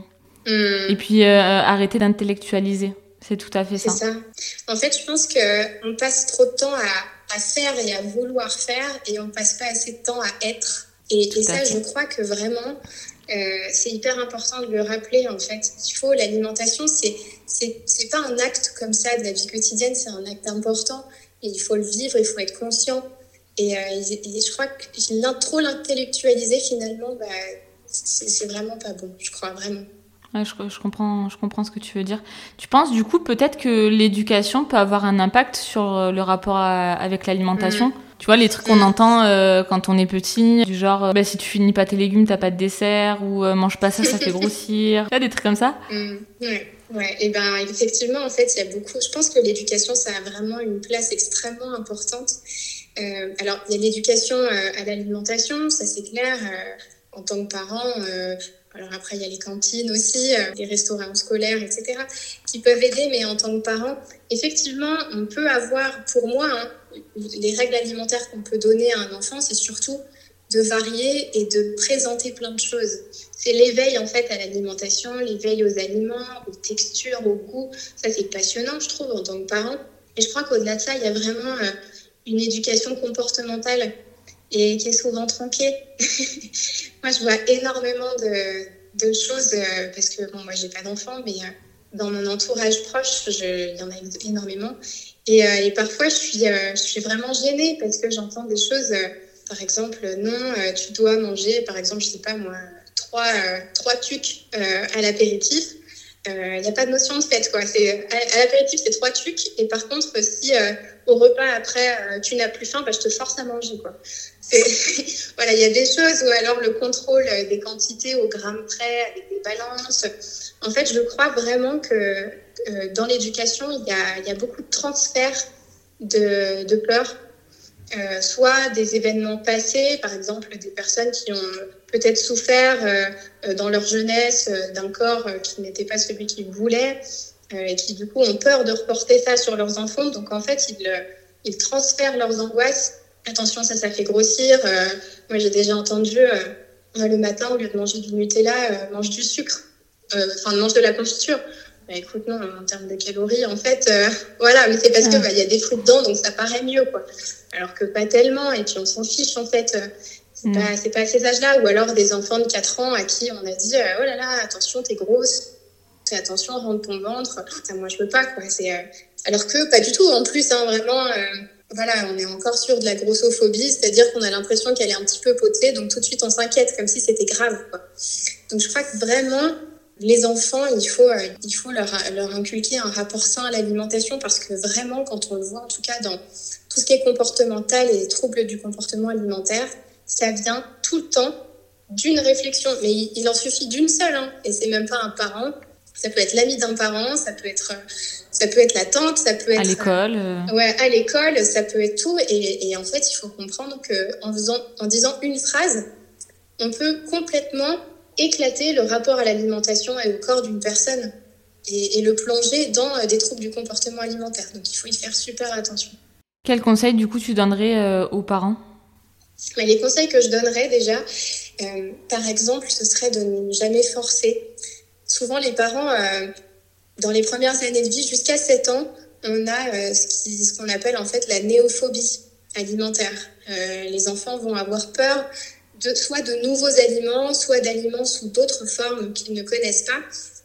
Et puis arrêter d'intellectualiser. C'est tout à fait ça. En fait, je pense que on passe trop de temps à, à faire et à vouloir faire et on passe pas assez de temps à être. Et, ça, je crois que vraiment, euh, c'est hyper important de le rappeler en fait. Il faut l'alimentation, c'est c'est pas un acte comme ça de la vie quotidienne, c'est un acte important et il faut le vivre, il faut être conscient. Et, euh, je crois que trop l'intellectualiser finalement, bah, c'est vraiment pas bon. Je crois vraiment. Ouais, je, je, comprends, je comprends ce que tu veux dire. Tu penses du coup peut-être que l'éducation peut avoir un impact sur euh, le rapport avec l'alimentation mmh. Tu vois, les trucs qu'on entend euh, quand on est petit, du genre, euh, bah, si tu finis pas tes légumes, t'as pas de dessert, ou euh, mange pas ça, ça fait grossir. Tu vois, des trucs comme ça mmh, Ouais. Ouais, et ben effectivement, en fait, il y a beaucoup. Je pense que l'éducation, ça a vraiment une place extrêmement importante. alors, il y a l'éducation à l'alimentation, ça c'est clair. en tant que parent, alors après, il y a les cantines aussi, les restaurants scolaires, etc., qui peuvent aider, mais en tant que parent, effectivement, on peut avoir, pour moi, hein, les règles alimentaires qu'on peut donner à un enfant, c'est surtout de varier et de présenter plein de choses. C'est l'éveil en fait à l'alimentation, l'éveil aux aliments, aux textures, aux goûts. Ça c'est passionnant je trouve en tant que parent. Et je crois qu'au-delà de ça, il y a vraiment euh, une éducation comportementale et qui est souvent tronquée. moi je vois énormément de, choses euh, parce que bon moi j'ai pas d'enfants mais euh, dans mon entourage proche, il y en a énormément. Et, euh, et parfois, je suis, je suis vraiment gênée parce que j'entends des choses, par exemple, non, tu dois manger, par exemple, je sais pas moi, trois, trois tucs à l'apéritif. Il n'y a pas de notion de fête, quoi. C'est, à, l'apéritif, c'est trois tucs. Et par contre, si au repas après, tu n'as plus faim, bah, je te force à manger, quoi. voilà, il y a des choses, ou alors le contrôle des quantités au gramme près, avec des balances. En fait, je crois vraiment que euh, dans l'éducation, il, y a beaucoup de transferts de, de peur, euh, soit des événements passés, par exemple des personnes qui ont peut-être souffert euh, dans leur jeunesse d'un corps qui n'était pas celui qu'ils voulaient et qui du coup ont peur de reporter ça sur leurs enfants. Donc en fait, ils, ils transfèrent leurs angoisses. Attention, ça, ça fait grossir. moi, j'ai déjà entendu le matin, au lieu de manger du Nutella, mange du sucre. Enfin, mange de la confiture. Bah, écoute, non, en termes de calories, en fait, euh, voilà, mais c'est parce qu'il bah, y a des fruits dedans, donc ça paraît mieux, quoi. Alors que pas tellement, et puis on s'en fiche, en fait. Euh, c'est mm. pas, pas à ces âges-là, ou alors des enfants de 4 ans à qui on a dit euh, Oh là là, attention, t'es grosse, fais attention, rentre ton ventre. moi, je veux pas, quoi. C'est, alors que pas du tout, en plus, hein, vraiment voilà, on est encore sur de la grossophobie, c'est-à-dire qu'on a l'impression qu'elle est un petit peu potée, donc tout de suite on s'inquiète comme si c'était grave. Donc je crois que vraiment, les enfants, il faut, euh, il faut leur, leur inculquer un rapport sain à l'alimentation parce que vraiment, quand on le voit, en tout cas dans tout ce qui est comportemental et troubles du comportement alimentaire, ça vient tout le temps d'une réflexion. Mais il, en suffit d'une seule, hein, et c'est même pas un parent. Ça peut être l'ami d'un parent, ça peut être, ça peut être la tante, ça peut être à l'école. Euh. Ouais, à l'école, ça peut être tout. Et, et en fait, il faut comprendre que en faisant, en disant une phrase, on peut complètement éclater le rapport à l'alimentation et au corps d'une personne et, le plonger dans euh, des troubles du comportement alimentaire. Donc il faut y faire super attention. Quels conseils du coup tu donnerais euh, aux parents? Bah, Les conseils que je donnerais déjà, euh, par exemple, ce serait de ne jamais forcer. Souvent les parents, dans les premières années de vie, jusqu'à 7 ans, on a ce qu'on appelle en fait la néophobie alimentaire. les enfants vont avoir peur de, soit de nouveaux aliments, soit d'aliments sous d'autres formes qu'ils ne connaissent pas.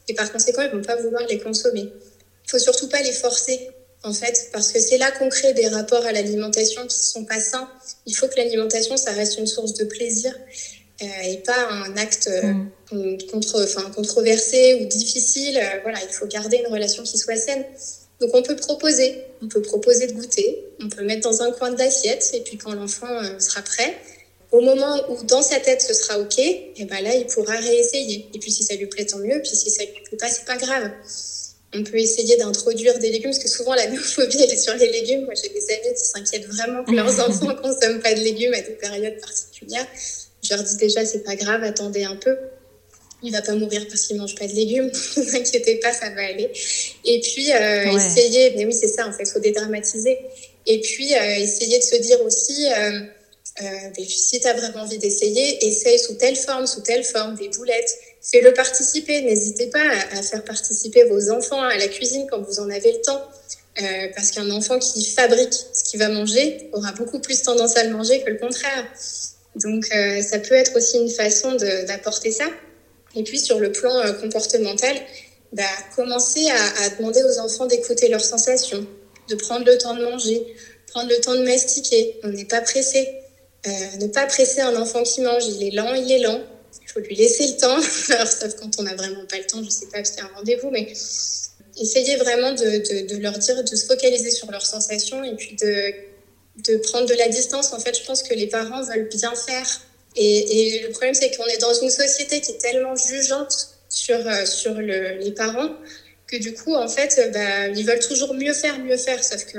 Et par conséquent, ils vont pas vouloir les consommer. Il faut surtout pas les forcer, en fait, parce que c'est là qu'on crée des rapports à l'alimentation qui sont pas sains. Il faut que l'alimentation, ça reste une source de plaisir euh, et pas un acte euh, mm. Contre, enfin, controversé ou difficile. Euh, voilà, il faut garder une relation qui soit saine. Donc on peut proposer, on peut proposer de goûter, on peut mettre dans un coin de l'assiette et puis quand l'enfant sera prêt, Au moment où dans sa tête ce sera ok, et ben là il pourra réessayer. Et puis si ça lui plaît tant mieux, puis si ça lui plaît pas c'est pas grave. On peut essayer d'introduire des légumes, parce que souvent la néophobie elle est sur les légumes. Moi j'ai des amis qui s'inquiètent vraiment que leurs enfants consomment pas de légumes à des périodes particulières. Je leur dis déjà c'est pas grave, attendez un peu il va pas mourir parce qu'il mange pas de légumes. ne vous inquiétez pas, ça va aller. Et puis euh, essayer, mais oui c'est ça en fait, faut dédramatiser. Et puis euh, essayer de se dire aussi, euh, euh si tu as vraiment envie d'essayer, essaye sous telle forme, sous telle forme, des boulettes. Fais-le participer. N'hésitez pas à, faire participer vos enfants à la cuisine quand vous en avez le temps. Euh, parce qu'un enfant qui fabrique ce qu'il va manger aura beaucoup plus tendance à le manger que le contraire. Donc ça peut être aussi une façon d'apporter ça. Et puis sur le plan euh, comportemental, bah, commencer à, demander aux enfants d'écouter leurs sensations, de prendre le temps de manger, prendre le temps de mastiquer. On n'est pas pressé. Euh, ne pas presser un enfant qui mange, il est lent, il est lent. Il faut lui laisser le temps. Alors, sauf quand on n'a vraiment pas le temps, je ne sais pas si a un rendez-vous, mais essayer vraiment de, leur dire de se focaliser sur leurs sensations et puis de prendre de la distance. En fait, je pense que les parents veulent bien faire et, le problème, c'est qu'on est dans une société qui est tellement jugeante sur, euh, sur le, les parents que du coup, en fait, bah, ils veulent toujours mieux faire, mieux faire. Sauf que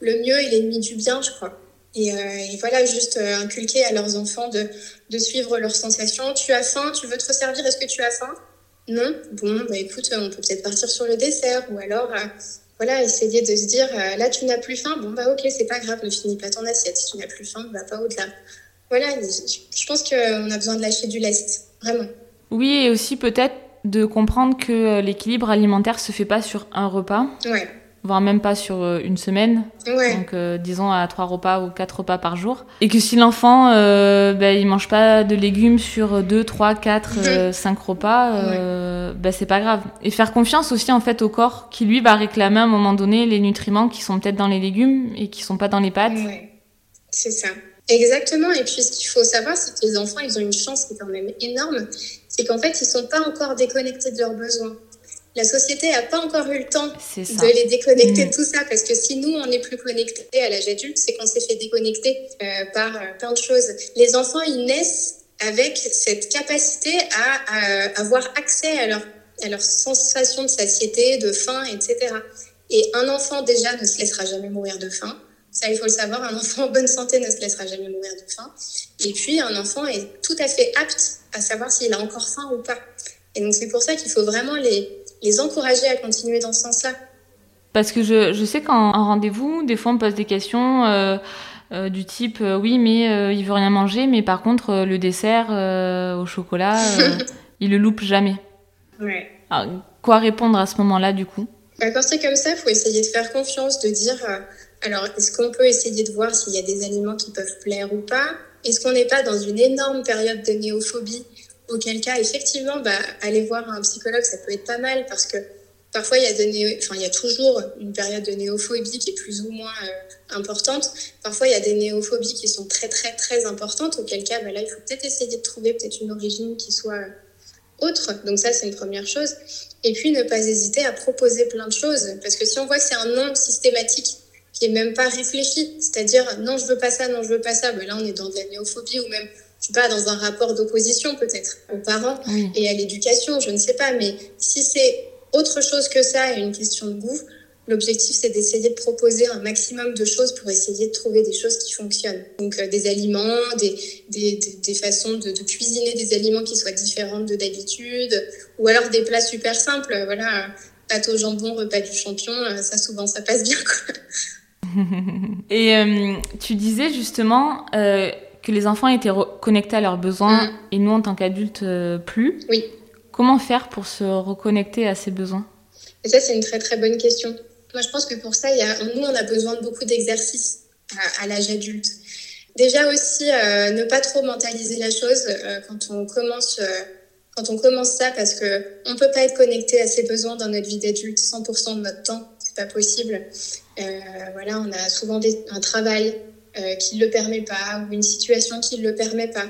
le mieux est l'ennemi du bien, je crois. Et, euh, voilà, juste euh, inculquer à leurs enfants de, de suivre leurs sensations. Tu as faim, tu veux te resservir, est-ce que tu as faim? Non Bon, bah écoute, on peut peut-être partir sur le dessert. Ou alors, euh, voilà, essayer de se dire, là, tu n'as plus faim. Bon, bah ok, c'est pas grave, ne finis pas ton assiette. Si tu n'as plus faim, va pas au-delà voilà, je pense qu'on a besoin de lâcher du lest, vraiment. Oui, et aussi peut-être de comprendre que euh, l'équilibre alimentaire se fait pas sur un repas. Ouais. Voire même pas sur euh, une semaine. Ouais. Donc, euh, disons à trois repas ou quatre repas par jour. Et que si l'enfant, euh, ben, il mange pas de légumes sur deux, trois, quatre, mhm. cinq repas, ouais. ben, c'est pas grave. Et faire confiance aussi, en fait, au corps qui, lui, va réclamer à un moment donné les nutriments qui sont peut-être dans les légumes et qui sont pas dans les pâtes. Ouais. C'est ça. Exactement. Et puis, ce qu'il faut savoir, c'est que les enfants, ils ont une chance qui est quand même énorme. C'est qu'en fait, ils sont pas encore déconnectés de leurs besoins. La société n'a pas encore eu le temps de les déconnecter mmh. de tout ça. Parce que si nous, on n'est plus connectés à l'âge adulte, c'est qu'on s'est fait déconnecter euh, par euh, plein de choses. Les enfants, ils naissent avec cette capacité à, à avoir accès à leur, à leur sensation de satiété, de faim, etc. Et un enfant, déjà, ne se laissera jamais mourir de faim. Ça, il faut le savoir, un enfant en bonne santé ne se laissera jamais mourir de faim. Et puis, un enfant est tout à fait apte à savoir s'il a encore faim ou pas. Et donc, c'est pour ça qu'il faut vraiment les, les encourager à continuer dans ce sens-là. Parce que je, je sais qu'en rendez-vous, des fois, on me pose des questions euh, euh, du type euh, oui, mais il veut rien manger, mais par contre, le dessert au chocolat, il le loupe jamais. Ouais. Alors, quoi répondre à ce moment-là, du coup? Bah, Quand c'est comme ça, il faut essayer de faire confiance, de dire alors, est-ce qu'on peut essayer de voir s'il y a des aliments qui peuvent plaire ou pas? Est-ce qu'on n'est pas dans une énorme période de néophobie? Auquel cas, effectivement, bah, aller voir un psychologue, ça peut être pas mal parce que parfois, il y a, néo... enfin, il y a toujours une période de néophobie qui est plus ou moins euh, importante. Parfois, il y a des néophobies qui sont très, très, très importantes. Auquel cas, bah, là, il faut peut-être essayer de trouver peut-être une origine qui soit euh, autre. Donc ça, c'est une première chose. Et puis, ne pas hésiter à proposer plein de choses. Parce que si on voit que c'est un nombre systématique qui est même pas réfléchi. C'est-à-dire, non, je veux pas ça, non, je veux pas ça. Ben là, on est dans de la néophobie ou même, je sais pas, dans un rapport d'opposition peut-être aux parents oui. et à l'éducation, je ne sais pas. Mais si c'est autre chose que ça et une question de goût, l'objectif, c'est d'essayer de proposer un maximum de choses pour essayer de trouver des choses qui fonctionnent. Donc, euh, des aliments, des, des, des, des façons de, de, cuisiner des aliments qui soient différentes de d'habitude, ou alors des plats super simples. Voilà, pâte au jambon, repas du champion, euh, ça souvent, ça passe bien, quoi. et euh, tu disais justement euh, que les enfants étaient connectés à leurs besoins mmh. et nous, en tant qu'adultes, euh, plus. Oui. Comment faire pour se reconnecter à ces besoins? Et ça, c'est une très très bonne question. Moi, je pense que pour ça, il y a, nous, on a besoin de beaucoup d'exercices à, à l'âge adulte. Déjà aussi, ne pas trop mentaliser la chose quand on commence quand on commence ça parce que on peut pas être connecté à ses besoins dans notre vie d'adulte 100% de notre temps, pas possible. Euh, voilà, on a souvent un travail euh, qui ne le permet pas ou une situation qui ne le permet pas.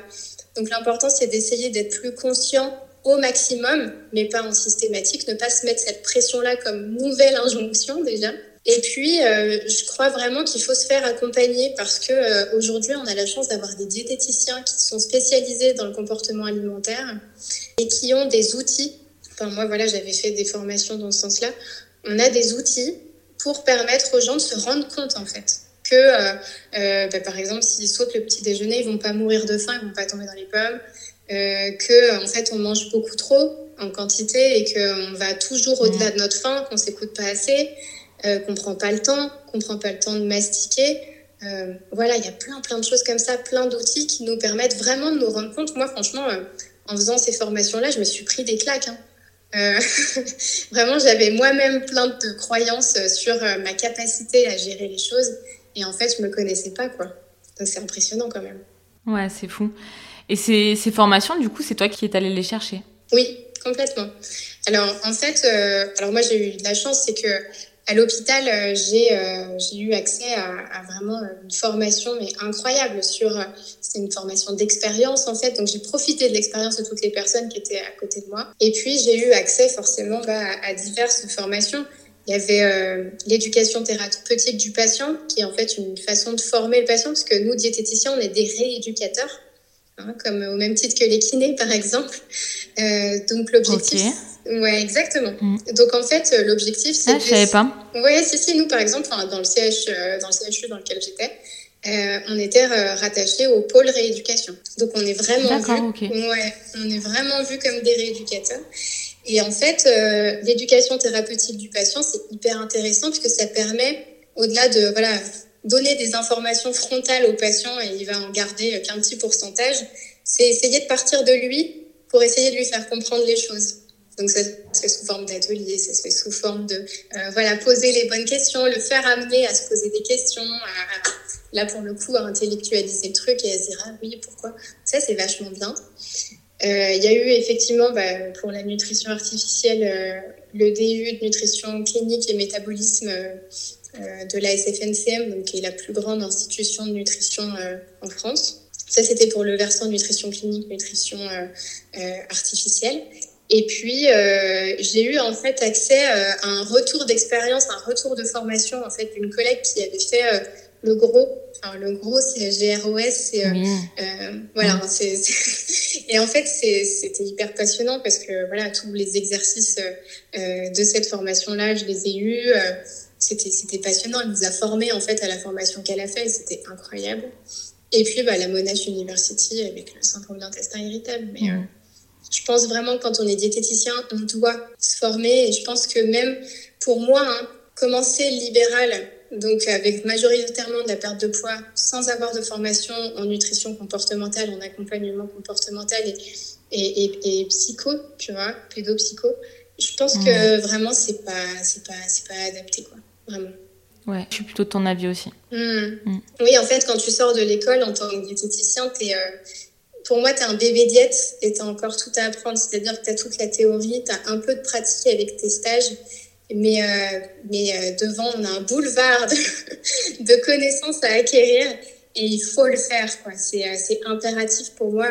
Donc l'important, c'est d'essayer d'être plus conscient au maximum, mais pas en systématique, ne pas se mettre cette pression-là comme nouvelle injonction déjà. Et puis, euh, je crois vraiment qu'il faut se faire accompagner parce que aujourd'hui, on a la chance d'avoir des diététiciens qui sont spécialisés dans le comportement alimentaire et qui ont des outils. Enfin, moi, voilà, j'avais fait des formations dans ce sens-là. On a des outils pour permettre aux gens de se rendre compte, en fait, que, euh, bah, par exemple, s'ils sautent le petit déjeuner, ils vont pas mourir de faim, ils vont pas tomber dans les pommes. que, en fait, on mange beaucoup trop en quantité et qu'on va toujours au-delà de notre faim, qu'on s'écoute pas assez euh, qu'on prend pas le temps, qu'on prend pas le temps de mastiquer. Euh, voilà, il y a plein, plein de choses comme ça, plein d'outils qui nous permettent vraiment de nous rendre compte. Moi, franchement, euh, en faisant ces formations-là, je me suis pris des claques. Hein. Euh, vraiment, j'avais moi-même plein de croyances sur ma capacité à gérer les choses. Et en fait, je me connaissais pas, quoi. Donc, c'est impressionnant quand même. Ouais, c'est fou. Et ces, ces formations, du coup, c'est toi qui es allé les chercher? Oui, complètement. Alors, en fait, alors moi, j'ai eu de la chance, c'est que à l'hôpital, euh, euh, j'ai eu accès à, vraiment euh, une formation mais incroyable sur c'est une formation d'expérience en fait. Donc j'ai profité de l'expérience de toutes les personnes qui étaient à côté de moi. Et puis j'ai eu accès forcément bah, à, diverses formations. Il y avait l'éducation thérapeutique du patient qui est en fait une façon de former le patient parce que nous diététiciens on est des rééducateurs hein, comme au même titre que les kinés par exemple. Donc l'objectif Ouais, exactement. Mm. Donc en fait, euh, l'objectif, c'est. Ah, je savais pas. Ouais, si, si, nous par exemple, dans le, CH, euh, dans le CHU dans lequel j'étais, euh, on était rattaché au pôle rééducation. Donc on est vraiment vu. Ouais, on est vraiment vu comme des rééducateurs. Et en fait, l'éducation thérapeutique du patient, c'est hyper intéressant puisque ça permet, au-delà de voilà, donner des informations frontales au patient et il va en garder qu'un petit pourcentage, c'est essayer de partir de lui pour essayer de lui faire comprendre les choses. Donc ça se fait sous forme d'atelier, ça se fait sous forme de euh, voilà poser les bonnes questions, le faire amener à se poser des questions, là pour le coup à intellectualiser le truc et à se dire ah oui pourquoi? Ça c'est vachement bien. Euh, il y a eu effectivement bah, pour la nutrition artificielle euh, le DU de nutrition clinique et métabolisme de la SFNCM, donc qui est la plus grande institution de nutrition en France. Ça, c'était pour le versant nutrition clinique, nutrition artificielle. Et puis, euh, j'ai eu en fait accès euh, à un retour d'expérience, un retour de formation en fait d'une collègue qui avait fait euh, le gros. Enfin, le gros, c'est GROS. C'est, voilà, c'est, et en fait, c'était hyper passionnant parce que voilà, tous les exercices de cette formation-là, je les ai eus. c'était, c'était passionnant. Elle nous a formés en fait à la formation qu'elle a fait. C'était incroyable. Et puis, bah, la Monash University avec le syndrome d'intestin irritable. Mais je pense vraiment que quand on est diététicien, on doit se former. Et je pense que même pour moi, hein, commencer libéral, donc avec majoritairement de la perte de poids, sans avoir de formation en nutrition comportementale, en accompagnement comportemental et, et, et, psycho, tu vois, pédopsycho, je pense que mmh. vraiment, c'est pas, c'est pas, c'est pas adapté, quoi. Vraiment. Ouais, je suis plutôt de ton avis aussi. Mmh. Mmh. Oui, en fait, quand tu sors de l'école en tant que diététicien, tu es, euh, pour moi, tu es un bébé diète et tu as encore tout à apprendre. C'est-à-dire que tu as toute la théorie, tu as un peu de pratique avec tes stages, mais, euh, mais euh, devant, on a un boulevard de, connaissances à acquérir et il faut le faire. C'est euh, impératif pour moi.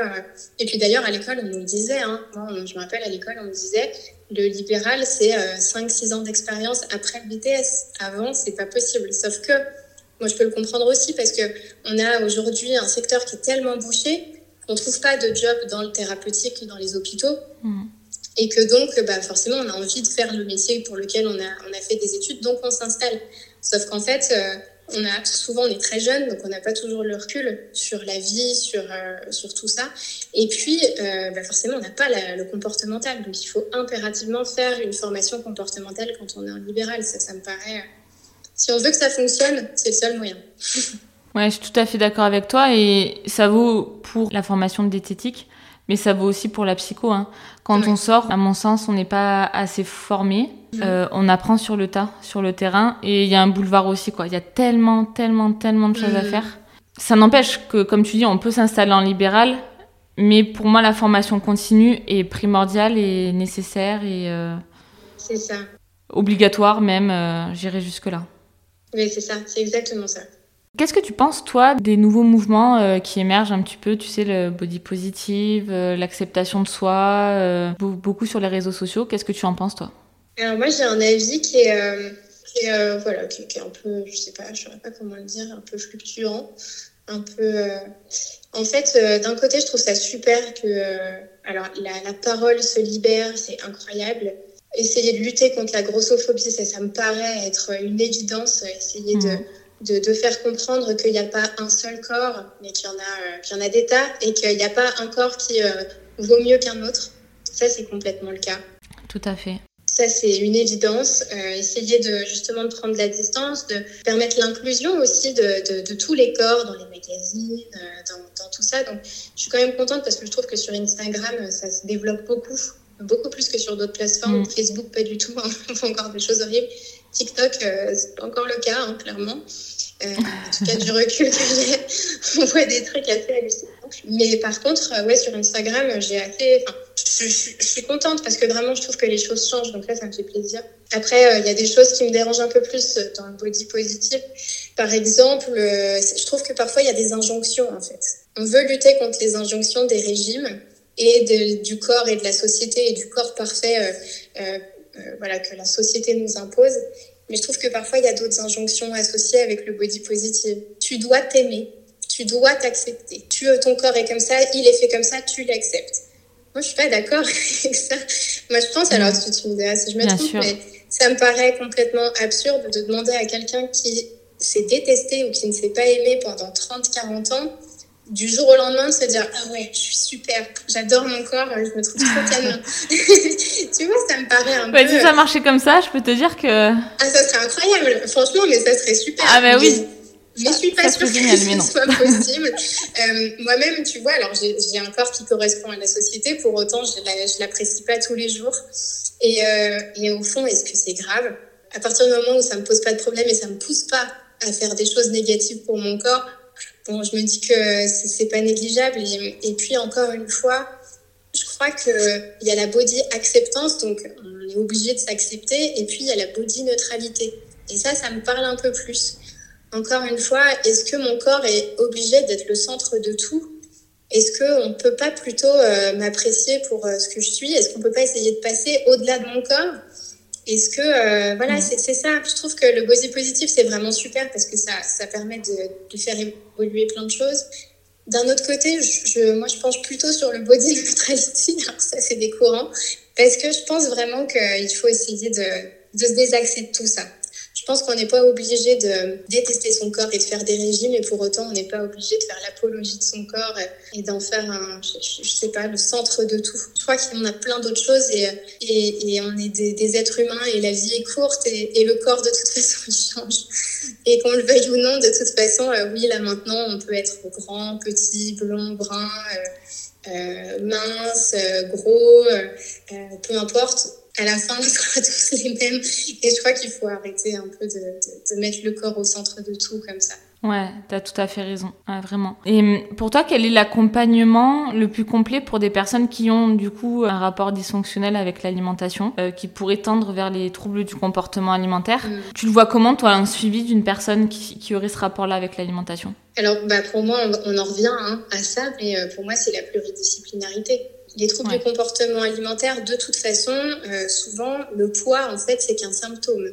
Et puis d'ailleurs, à l'école, on nous le disait. Hein. Moi, je me rappelle, à l'école, on nous disait le libéral, c'est 5-6 ans d'expérience après le BTS. Avant, c'est pas possible. Sauf que moi, je peux le comprendre aussi parce que on a aujourd'hui un secteur qui est tellement bouché on ne trouve pas de job dans le thérapeutique, dans les hôpitaux. Mm. Et que donc, bah, forcément, on a envie de faire le métier pour lequel on a, on a fait des études, donc on s'installe. Sauf qu'en fait, euh, on a, souvent, on est très jeune, donc on n'a pas toujours le recul sur la vie, sur, euh, sur tout ça. Et puis, euh, bah, forcément, on n'a pas le comportemental. Donc, il faut impérativement faire une formation comportementale quand on est en libéral. Ça, ça me paraît. Si on veut que ça fonctionne, c'est le seul moyen. Ouais, je suis tout à fait d'accord avec toi et ça vaut pour la formation de diététique, mais ça vaut aussi pour la psycho. Hein. Quand on sort, à mon sens, on n'est pas assez formé. Mhm. Euh, on apprend sur le tas, sur le terrain, et il y a un boulevard aussi. quoi. Il y a tellement, tellement, tellement de choses à mhm. faire. Ça n'empêche que, comme tu dis, on peut s'installer en libéral, mais pour moi, la formation continue est primordiale et nécessaire et euh, c'est ça. obligatoire même. Euh, J'irai jusque là. Oui, c'est ça. C'est exactement ça. Qu'est-ce que tu penses, toi, des nouveaux mouvements euh, qui émergent un petit peu, tu sais, le body positive, euh, l'acceptation de soi, euh, beaucoup sur les réseaux sociaux Qu'est-ce que tu en penses, toi? Alors moi, j'ai un avis qui est, qui est, voilà, qui, est un peu, je sais pas, je saurais pas comment le dire, un peu fluctuant, un peu. En fait, d'un côté, je trouve ça super que, alors, la, la parole se libère, c'est incroyable essayer de lutter contre la grossophobie, ça, ça me paraît être une évidence. Essayer de, mm. De, de, faire comprendre qu'il n'y a pas un seul corps, mais qu'il y, en a, euh, qu'il y en a des tas et qu'il n'y a pas un corps qui euh, vaut mieux qu'un autre. Ça, c'est complètement le cas. Tout à fait. Ça, c'est une évidence. Euh, essayer de justement de prendre de la distance, de permettre l'inclusion aussi de, de, de, tous les corps dans les magazines, dans, dans, tout ça. Donc, je suis quand même contente parce que je trouve que sur Instagram, ça se développe beaucoup beaucoup plus que sur d'autres plateformes. Mm. Facebook, pas du tout, hein. on fait encore des choses horribles. TikTok, euh, c'est pas encore le cas, hein, clairement. Euh, en tout cas, du recul on voit des trucs assez hallucinants. Mais par contre, euh, ouais, sur Instagram, j'ai assez. Je, suis contente parce que vraiment, je trouve que les choses changent. Donc là, ça me fait plaisir. Après, il y a des choses qui me dérangent un peu plus dans le body positif. Par exemple, je trouve que parfois, il y a des injonctions, en fait. On veut lutter contre les injonctions des régimes et de, du corps et de la société et du corps parfait voilà, que la société nous impose. Mais je trouve que parfois, il y a d'autres injonctions associées avec le body positive. Tu dois t'aimer, tu dois t'accepter. Tu, ton corps est comme ça, il est fait comme ça, tu l'acceptes. Moi, je suis pas d'accord avec ça. Moi, je pense, alors tu, tu me diras si je me trompe, mais ça me paraît complètement absurde de demander à quelqu'un qui s'est détesté ou qui ne s'est pas aimé pendant 30-40 ans du jour au lendemain de se dire ah ouais je suis super j'adore mon corps je me trouve trop canon tu vois ça me paraît un ouais, peu si ça marchait comme ça je peux te dire que ah ça serait incroyable. Franchement mais ça serait super. Ah bah oui. Mais, je suis pas sûre que ce soit possible. Euh, moi-même tu vois alors j'ai un corps qui correspond à la société. Pour autant je l'apprécie pas tous les jours. Et, euh, et au fond est-ce que c'est grave? À partir du moment où ça me pose pas de problème et ça me pousse pas à faire des choses négatives pour mon corps Bon, je me dis que c'est pas négligeable. Et, puis, encore une fois, je crois qu'il y a la body acceptance, donc on est obligé de s'accepter. Et puis, il y a la body neutralité. Et ça, ça me parle un peu plus. Encore une fois, est-ce que mon corps est obligé d'être le centre de tout? Est-ce qu'on ne peut pas plutôt euh, m'apprécier pour euh, ce que je suis? Est-ce qu'on ne peut pas essayer de passer au-delà de mon corps? Est-ce que, euh, voilà, mm. c'est ça. Je trouve que le body positif, c'est vraiment super parce que ça, ça permet de, de faire évoluer plein de choses. D'un autre côté, je, moi, je penche plutôt sur le body neutrality. ça, c'est des courants. Parce que je pense vraiment qu'il faut essayer de, de se désaxer de tout ça. Je pense qu'on n'est pas obligé de détester son corps et de faire des régimes, et pour autant, on n'est pas obligé de faire l'apologie de son corps et d'en faire un, je, sais pas, le centre de tout. Je crois qu'on a plein d'autres choses et, et, on est des, êtres humains et la vie est courte et, le corps de toute façon il change. Et qu'on le veuille ou non, de toute façon, euh, oui, là maintenant, on peut être grand, petit, blond, brun, euh, euh, mince, gros, peu importe à la fin, on sera tous les mêmes. Et je crois qu'il faut arrêter un peu de, de, de, mettre le corps au centre de tout comme ça. Ouais, t'as tout à fait raison, ouais, vraiment. Et hum, pour toi, quel est l'accompagnement le plus complet pour des personnes qui ont du coup un rapport dysfonctionnel avec l'alimentation, euh, qui pourrait tendre vers les troubles du comportement alimentaire? Mm. Tu le vois comment, toi, un suivi d'une personne qui, qui, aurait ce rapport-là avec l'alimentation? Alors, bah, pour moi, on, on en revient hein, à ça, mais euh, pour moi, c'est la pluridisciplinarité. Les troubles ouais. du comportement alimentaire, de toute façon, euh, souvent, le poids, en fait, c'est qu'un symptôme.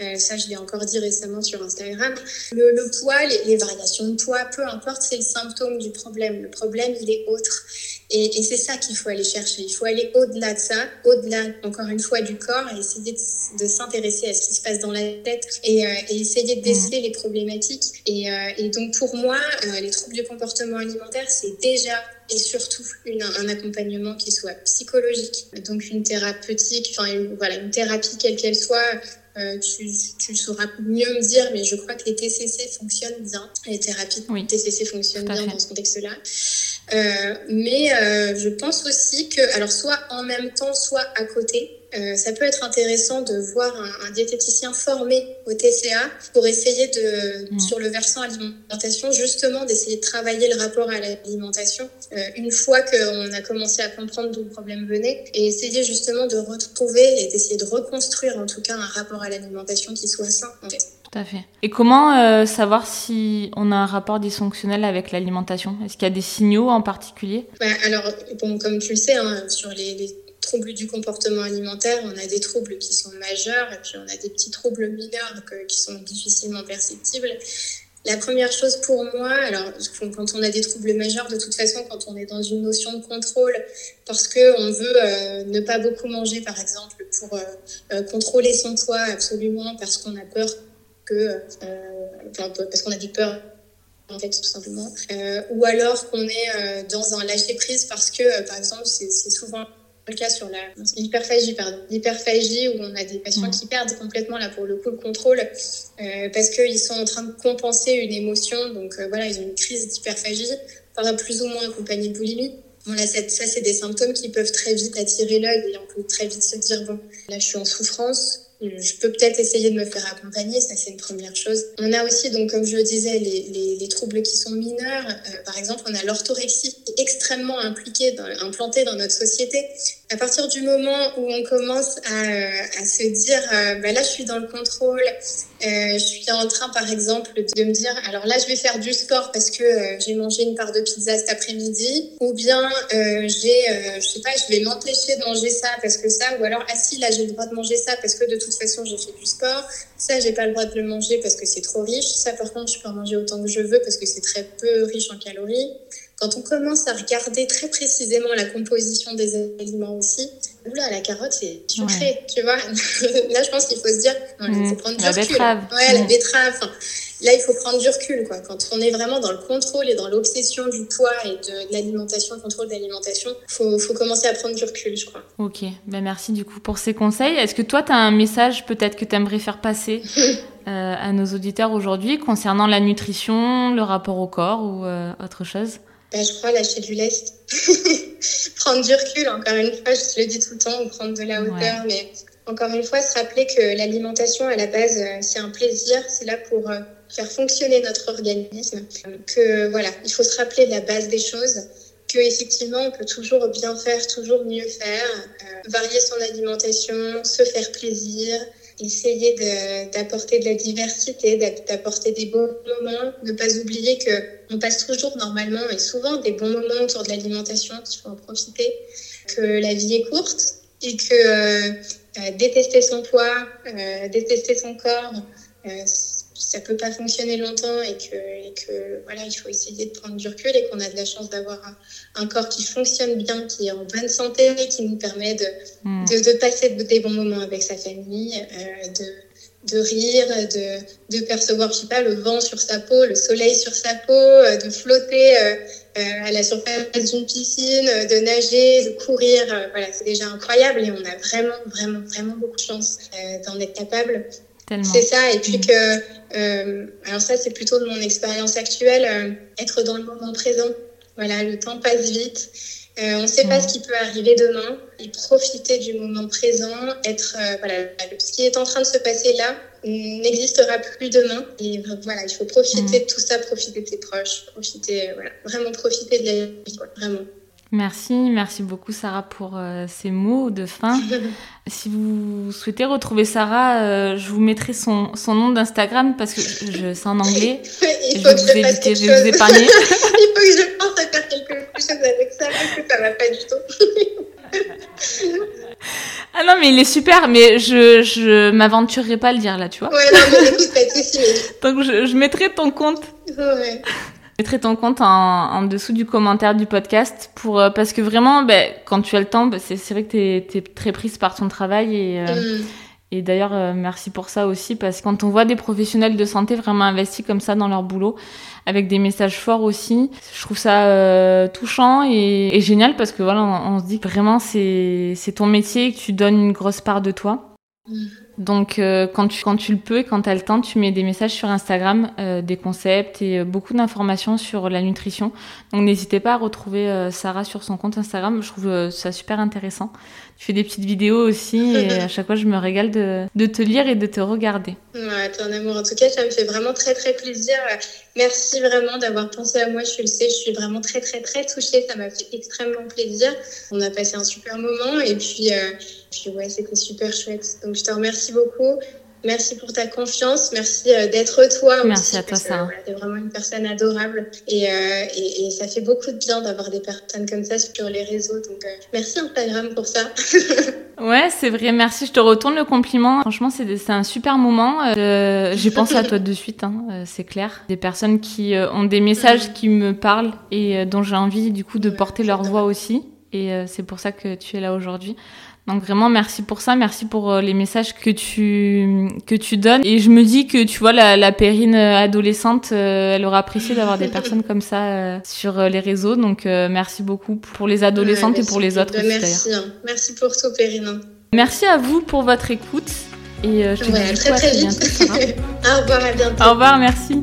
Euh, ça, je l'ai encore dit récemment sur Instagram. Le, le poids, les, les, variations de poids, peu importe, c'est le symptôme du problème. Le problème, il est autre. Et, et c'est ça qu'il faut aller chercher. Il faut aller au-delà de ça, au-delà, encore une fois, du corps et essayer de, de s'intéresser à ce qui se passe dans la tête et, euh, et essayer de déceler mmh. les problématiques. Et, euh, et, donc, pour moi, les troubles du comportement alimentaire, c'est déjà et surtout une, un accompagnement qui soit psychologique, donc une thérapeutique, enfin une, voilà, une thérapie quelle qu'elle soit, euh, tu, tu, sauras mieux me dire, mais je crois que les TCC fonctionnent bien. Les thérapies oui, TCC fonctionnent bien dans ce contexte-là. Euh, mais euh, je pense aussi que, alors soit en même temps, soit à côté, euh, ça peut être intéressant de voir un, un, diététicien formé au TCA pour essayer de, mmh. sur le versant alimentation, justement d'essayer de travailler le rapport à l'alimentation euh, une fois qu'on a commencé à comprendre d'où le problème venait et essayer justement de retrouver et d'essayer de reconstruire en tout cas un rapport à l'alimentation qui soit sain en fait. Tout à fait. Et comment euh, savoir si on a un rapport dysfonctionnel avec l'alimentation? Est-ce qu'il y a des signaux en particulier? Bah, Alors, bon, comme tu le sais, hein, sur les, les troubles du comportement alimentaire, on a des troubles qui sont majeurs et puis on a des petits troubles mineurs qui sont difficilement perceptibles. La première chose pour moi, alors quand on a des troubles majeurs, de toute façon, quand on est dans une notion de contrôle, parce que on veut euh, ne pas beaucoup manger, par exemple, pour euh, euh, contrôler son poids absolument, parce qu'on a peur que, parce qu'on a des peurs en fait, tout simplement. ou alors qu'on est dans un lâcher prise parce que, par exemple, c'est souvent le cas sur l'hyperphagie, pardon, l'hyperphagie où on a des patients mm. qui perdent complètement là pour le coup le contrôle euh, parce qu'ils sont en train de compenser une émotion, donc euh, voilà ils ont une crise d'hyperphagie, par plus ou moins accompagnée de boulimie. Bon là ça c'est des symptômes qui peuvent très vite attirer l'œil et on peut très vite se dire bon là je suis en souffrance, je peux peut-être essayer de me faire accompagner, ça c'est une première chose. On a aussi, donc comme je le disais, les, les, les troubles qui sont mineurs. Euh, par exemple, on a l'orthorexie extrêmement impliquée, dans, implantée dans notre société. À partir du moment où on commence à, à se dire, euh, bah là je suis dans le contrôle, euh, je suis en train par exemple de me dire, alors là je vais faire du sport parce que j'ai mangé une part de pizza cet après-midi, ou bien j'ai, je sais pas, je vais m'empêcher de manger ça parce que ça, ou alors ah si là j'ai le droit de manger ça parce que de toute façon j'ai fait du sport, ça j'ai pas le droit de le manger parce que c'est trop riche, ça par contre je peux en manger autant que je veux parce que c'est très peu riche en calories. Quand on commence à regarder très précisément la composition des aliments aussi, oula, la carotte, c'est sucré, tu vois. là, je pense qu'il faut se dire, il faut mmh. prendre du la recul. Betterave. Ouais, la mmh. betterave. là, il faut prendre du recul, quoi. Quand on est vraiment dans le contrôle et dans l'obsession du poids et de, l'alimentation, le contrôle de l'alimentation, il faut, faut, commencer à prendre du recul, je crois. Ok, ben, merci du coup pour ces conseils. Est-ce que toi, tu as un message peut-être que tu aimerais faire passer euh, à nos auditeurs aujourd'hui concernant la nutrition, le rapport au corps ou euh, autre chose? Bah, je crois lâcher du lest. prendre du recul, encore une fois, je te le dis tout le temps, ou prendre de la hauteur, mais encore une fois, se rappeler que l'alimentation, à la base, euh, c'est un plaisir, c'est là pour euh, faire fonctionner notre organisme. Que voilà, il faut se rappeler la base des choses, que effectivement, on peut toujours bien faire, toujours mieux faire, euh, varier son alimentation, se faire plaisir, essayer d'apporter de, la diversité, d'apporter des bons moments, ne pas oublier que on passe toujours normalement et souvent des bons moments autour de l'alimentation, qu'il faut en profiter, que la vie est courte et que euh, euh, détester son poids, euh, détester son corps, ça peut pas fonctionner longtemps et que, et que voilà, il faut essayer de prendre du recul et qu'on a de la chance d'avoir un, corps qui fonctionne bien, qui est en bonne santé, qui nous permet de, hmm. de, de, passer des bons moments avec sa famille, euh, de, de rire, de, de percevoir, je sais pas, le vent sur sa peau, le soleil sur sa peau, euh, de flotter euh, à la surface d'une piscine, de nager, de courir. voilà, c'est déjà incroyable et on a vraiment, vraiment, vraiment beaucoup de chance d'en être capable. C'est ça, et puis mm. que, euh, alors ça c'est plutôt de mon expérience actuelle, euh, être dans le moment présent. Voilà, le temps passe vite. Euh, on ne sait pas mm. ce qui peut arriver demain. Et profiter du moment présent, être voilà, ce qui est en train de se passer là n'existera plus demain. Et voilà, il faut profiter mm. de tout ça, profiter de ses proches, profiter, voilà, vraiment profiter de la vie, vraiment. Merci, merci beaucoup Sarah pour euh, ces mots de fin. si vous souhaitez retrouver Sarah, euh, je vous mettrai son, son nom d'Instagram parce que je, c'est en anglais. Il faut je vais vous je vais vous épargner. Il faut que je pense à faire quelque chose avec ça parce que ça va pas du tout. ah non, mais il est super, mais je, je m'aventurerai pas à le dire là, tu vois. Ouais, non, mais écoute, pas de soucis. Donc je, je mettrai ton compte. Ouais. Mettrai ton compte en, en, dessous du commentaire du podcast pour euh, parce que vraiment, ben, quand tu as le temps, ben, c'est vrai que tu es, très prise par ton travail et, euh, mm. et d'ailleurs euh, merci pour ça aussi parce que quand on voit des professionnels de santé vraiment investis comme ça dans leur boulot avec des messages forts aussi, je trouve ça touchant et, et, génial parce que voilà, on, on se dit que vraiment c'est c'est ton métier et que tu donnes une grosse part de toi. Mm. Donc euh, quand, tu, quand tu le peux et quand tu as le temps, tu mets des messages sur Instagram, euh, des concepts et euh, beaucoup d'informations sur la nutrition. Donc n'hésitez pas à retrouver Sarah sur son compte Instagram, je trouve ça super intéressant. Tu fais des petites vidéos aussi et à chaque fois je me régale de, de te lire et de te regarder. Ouais, ton amour. En tout cas, ça me fait vraiment très très plaisir. Merci vraiment d'avoir pensé à moi. Je le sais, je suis vraiment très très très touchée. Ça m'a fait extrêmement plaisir. On a passé un super moment et puis, puis ouais, c'était super chouette. Donc je te remercie beaucoup. Merci pour ta confiance. Merci d'être toi. Merci à toi, ça. tu es vraiment une personne adorable. Et, et, et, ça fait beaucoup de bien d'avoir des personnes comme ça sur les réseaux. Donc, merci Instagram pour ça. ouais, c'est vrai. Merci. Je te retourne le compliment. Franchement, c'est un super moment. J'ai pensé à toi de suite, hein, c'est clair. Des personnes qui ont des messages qui me parlent et dont j'ai envie, du coup, de porter leur voix aussi. Et c'est pour ça que tu es là aujourd'hui. Donc vraiment merci pour ça, merci pour euh, les messages que tu que tu donnes. Et je me dis que tu vois la, la Périne euh, adolescente, euh, elle aura apprécié d'avoir des personnes comme ça sur les réseaux. Donc merci beaucoup pour les adolescentes et pour les autres. Bah, merci, merci pour tout Périne. Merci à vous pour votre écoute. Et je te dis très, très, très vite. Au revoir, à bientôt. Au revoir, merci.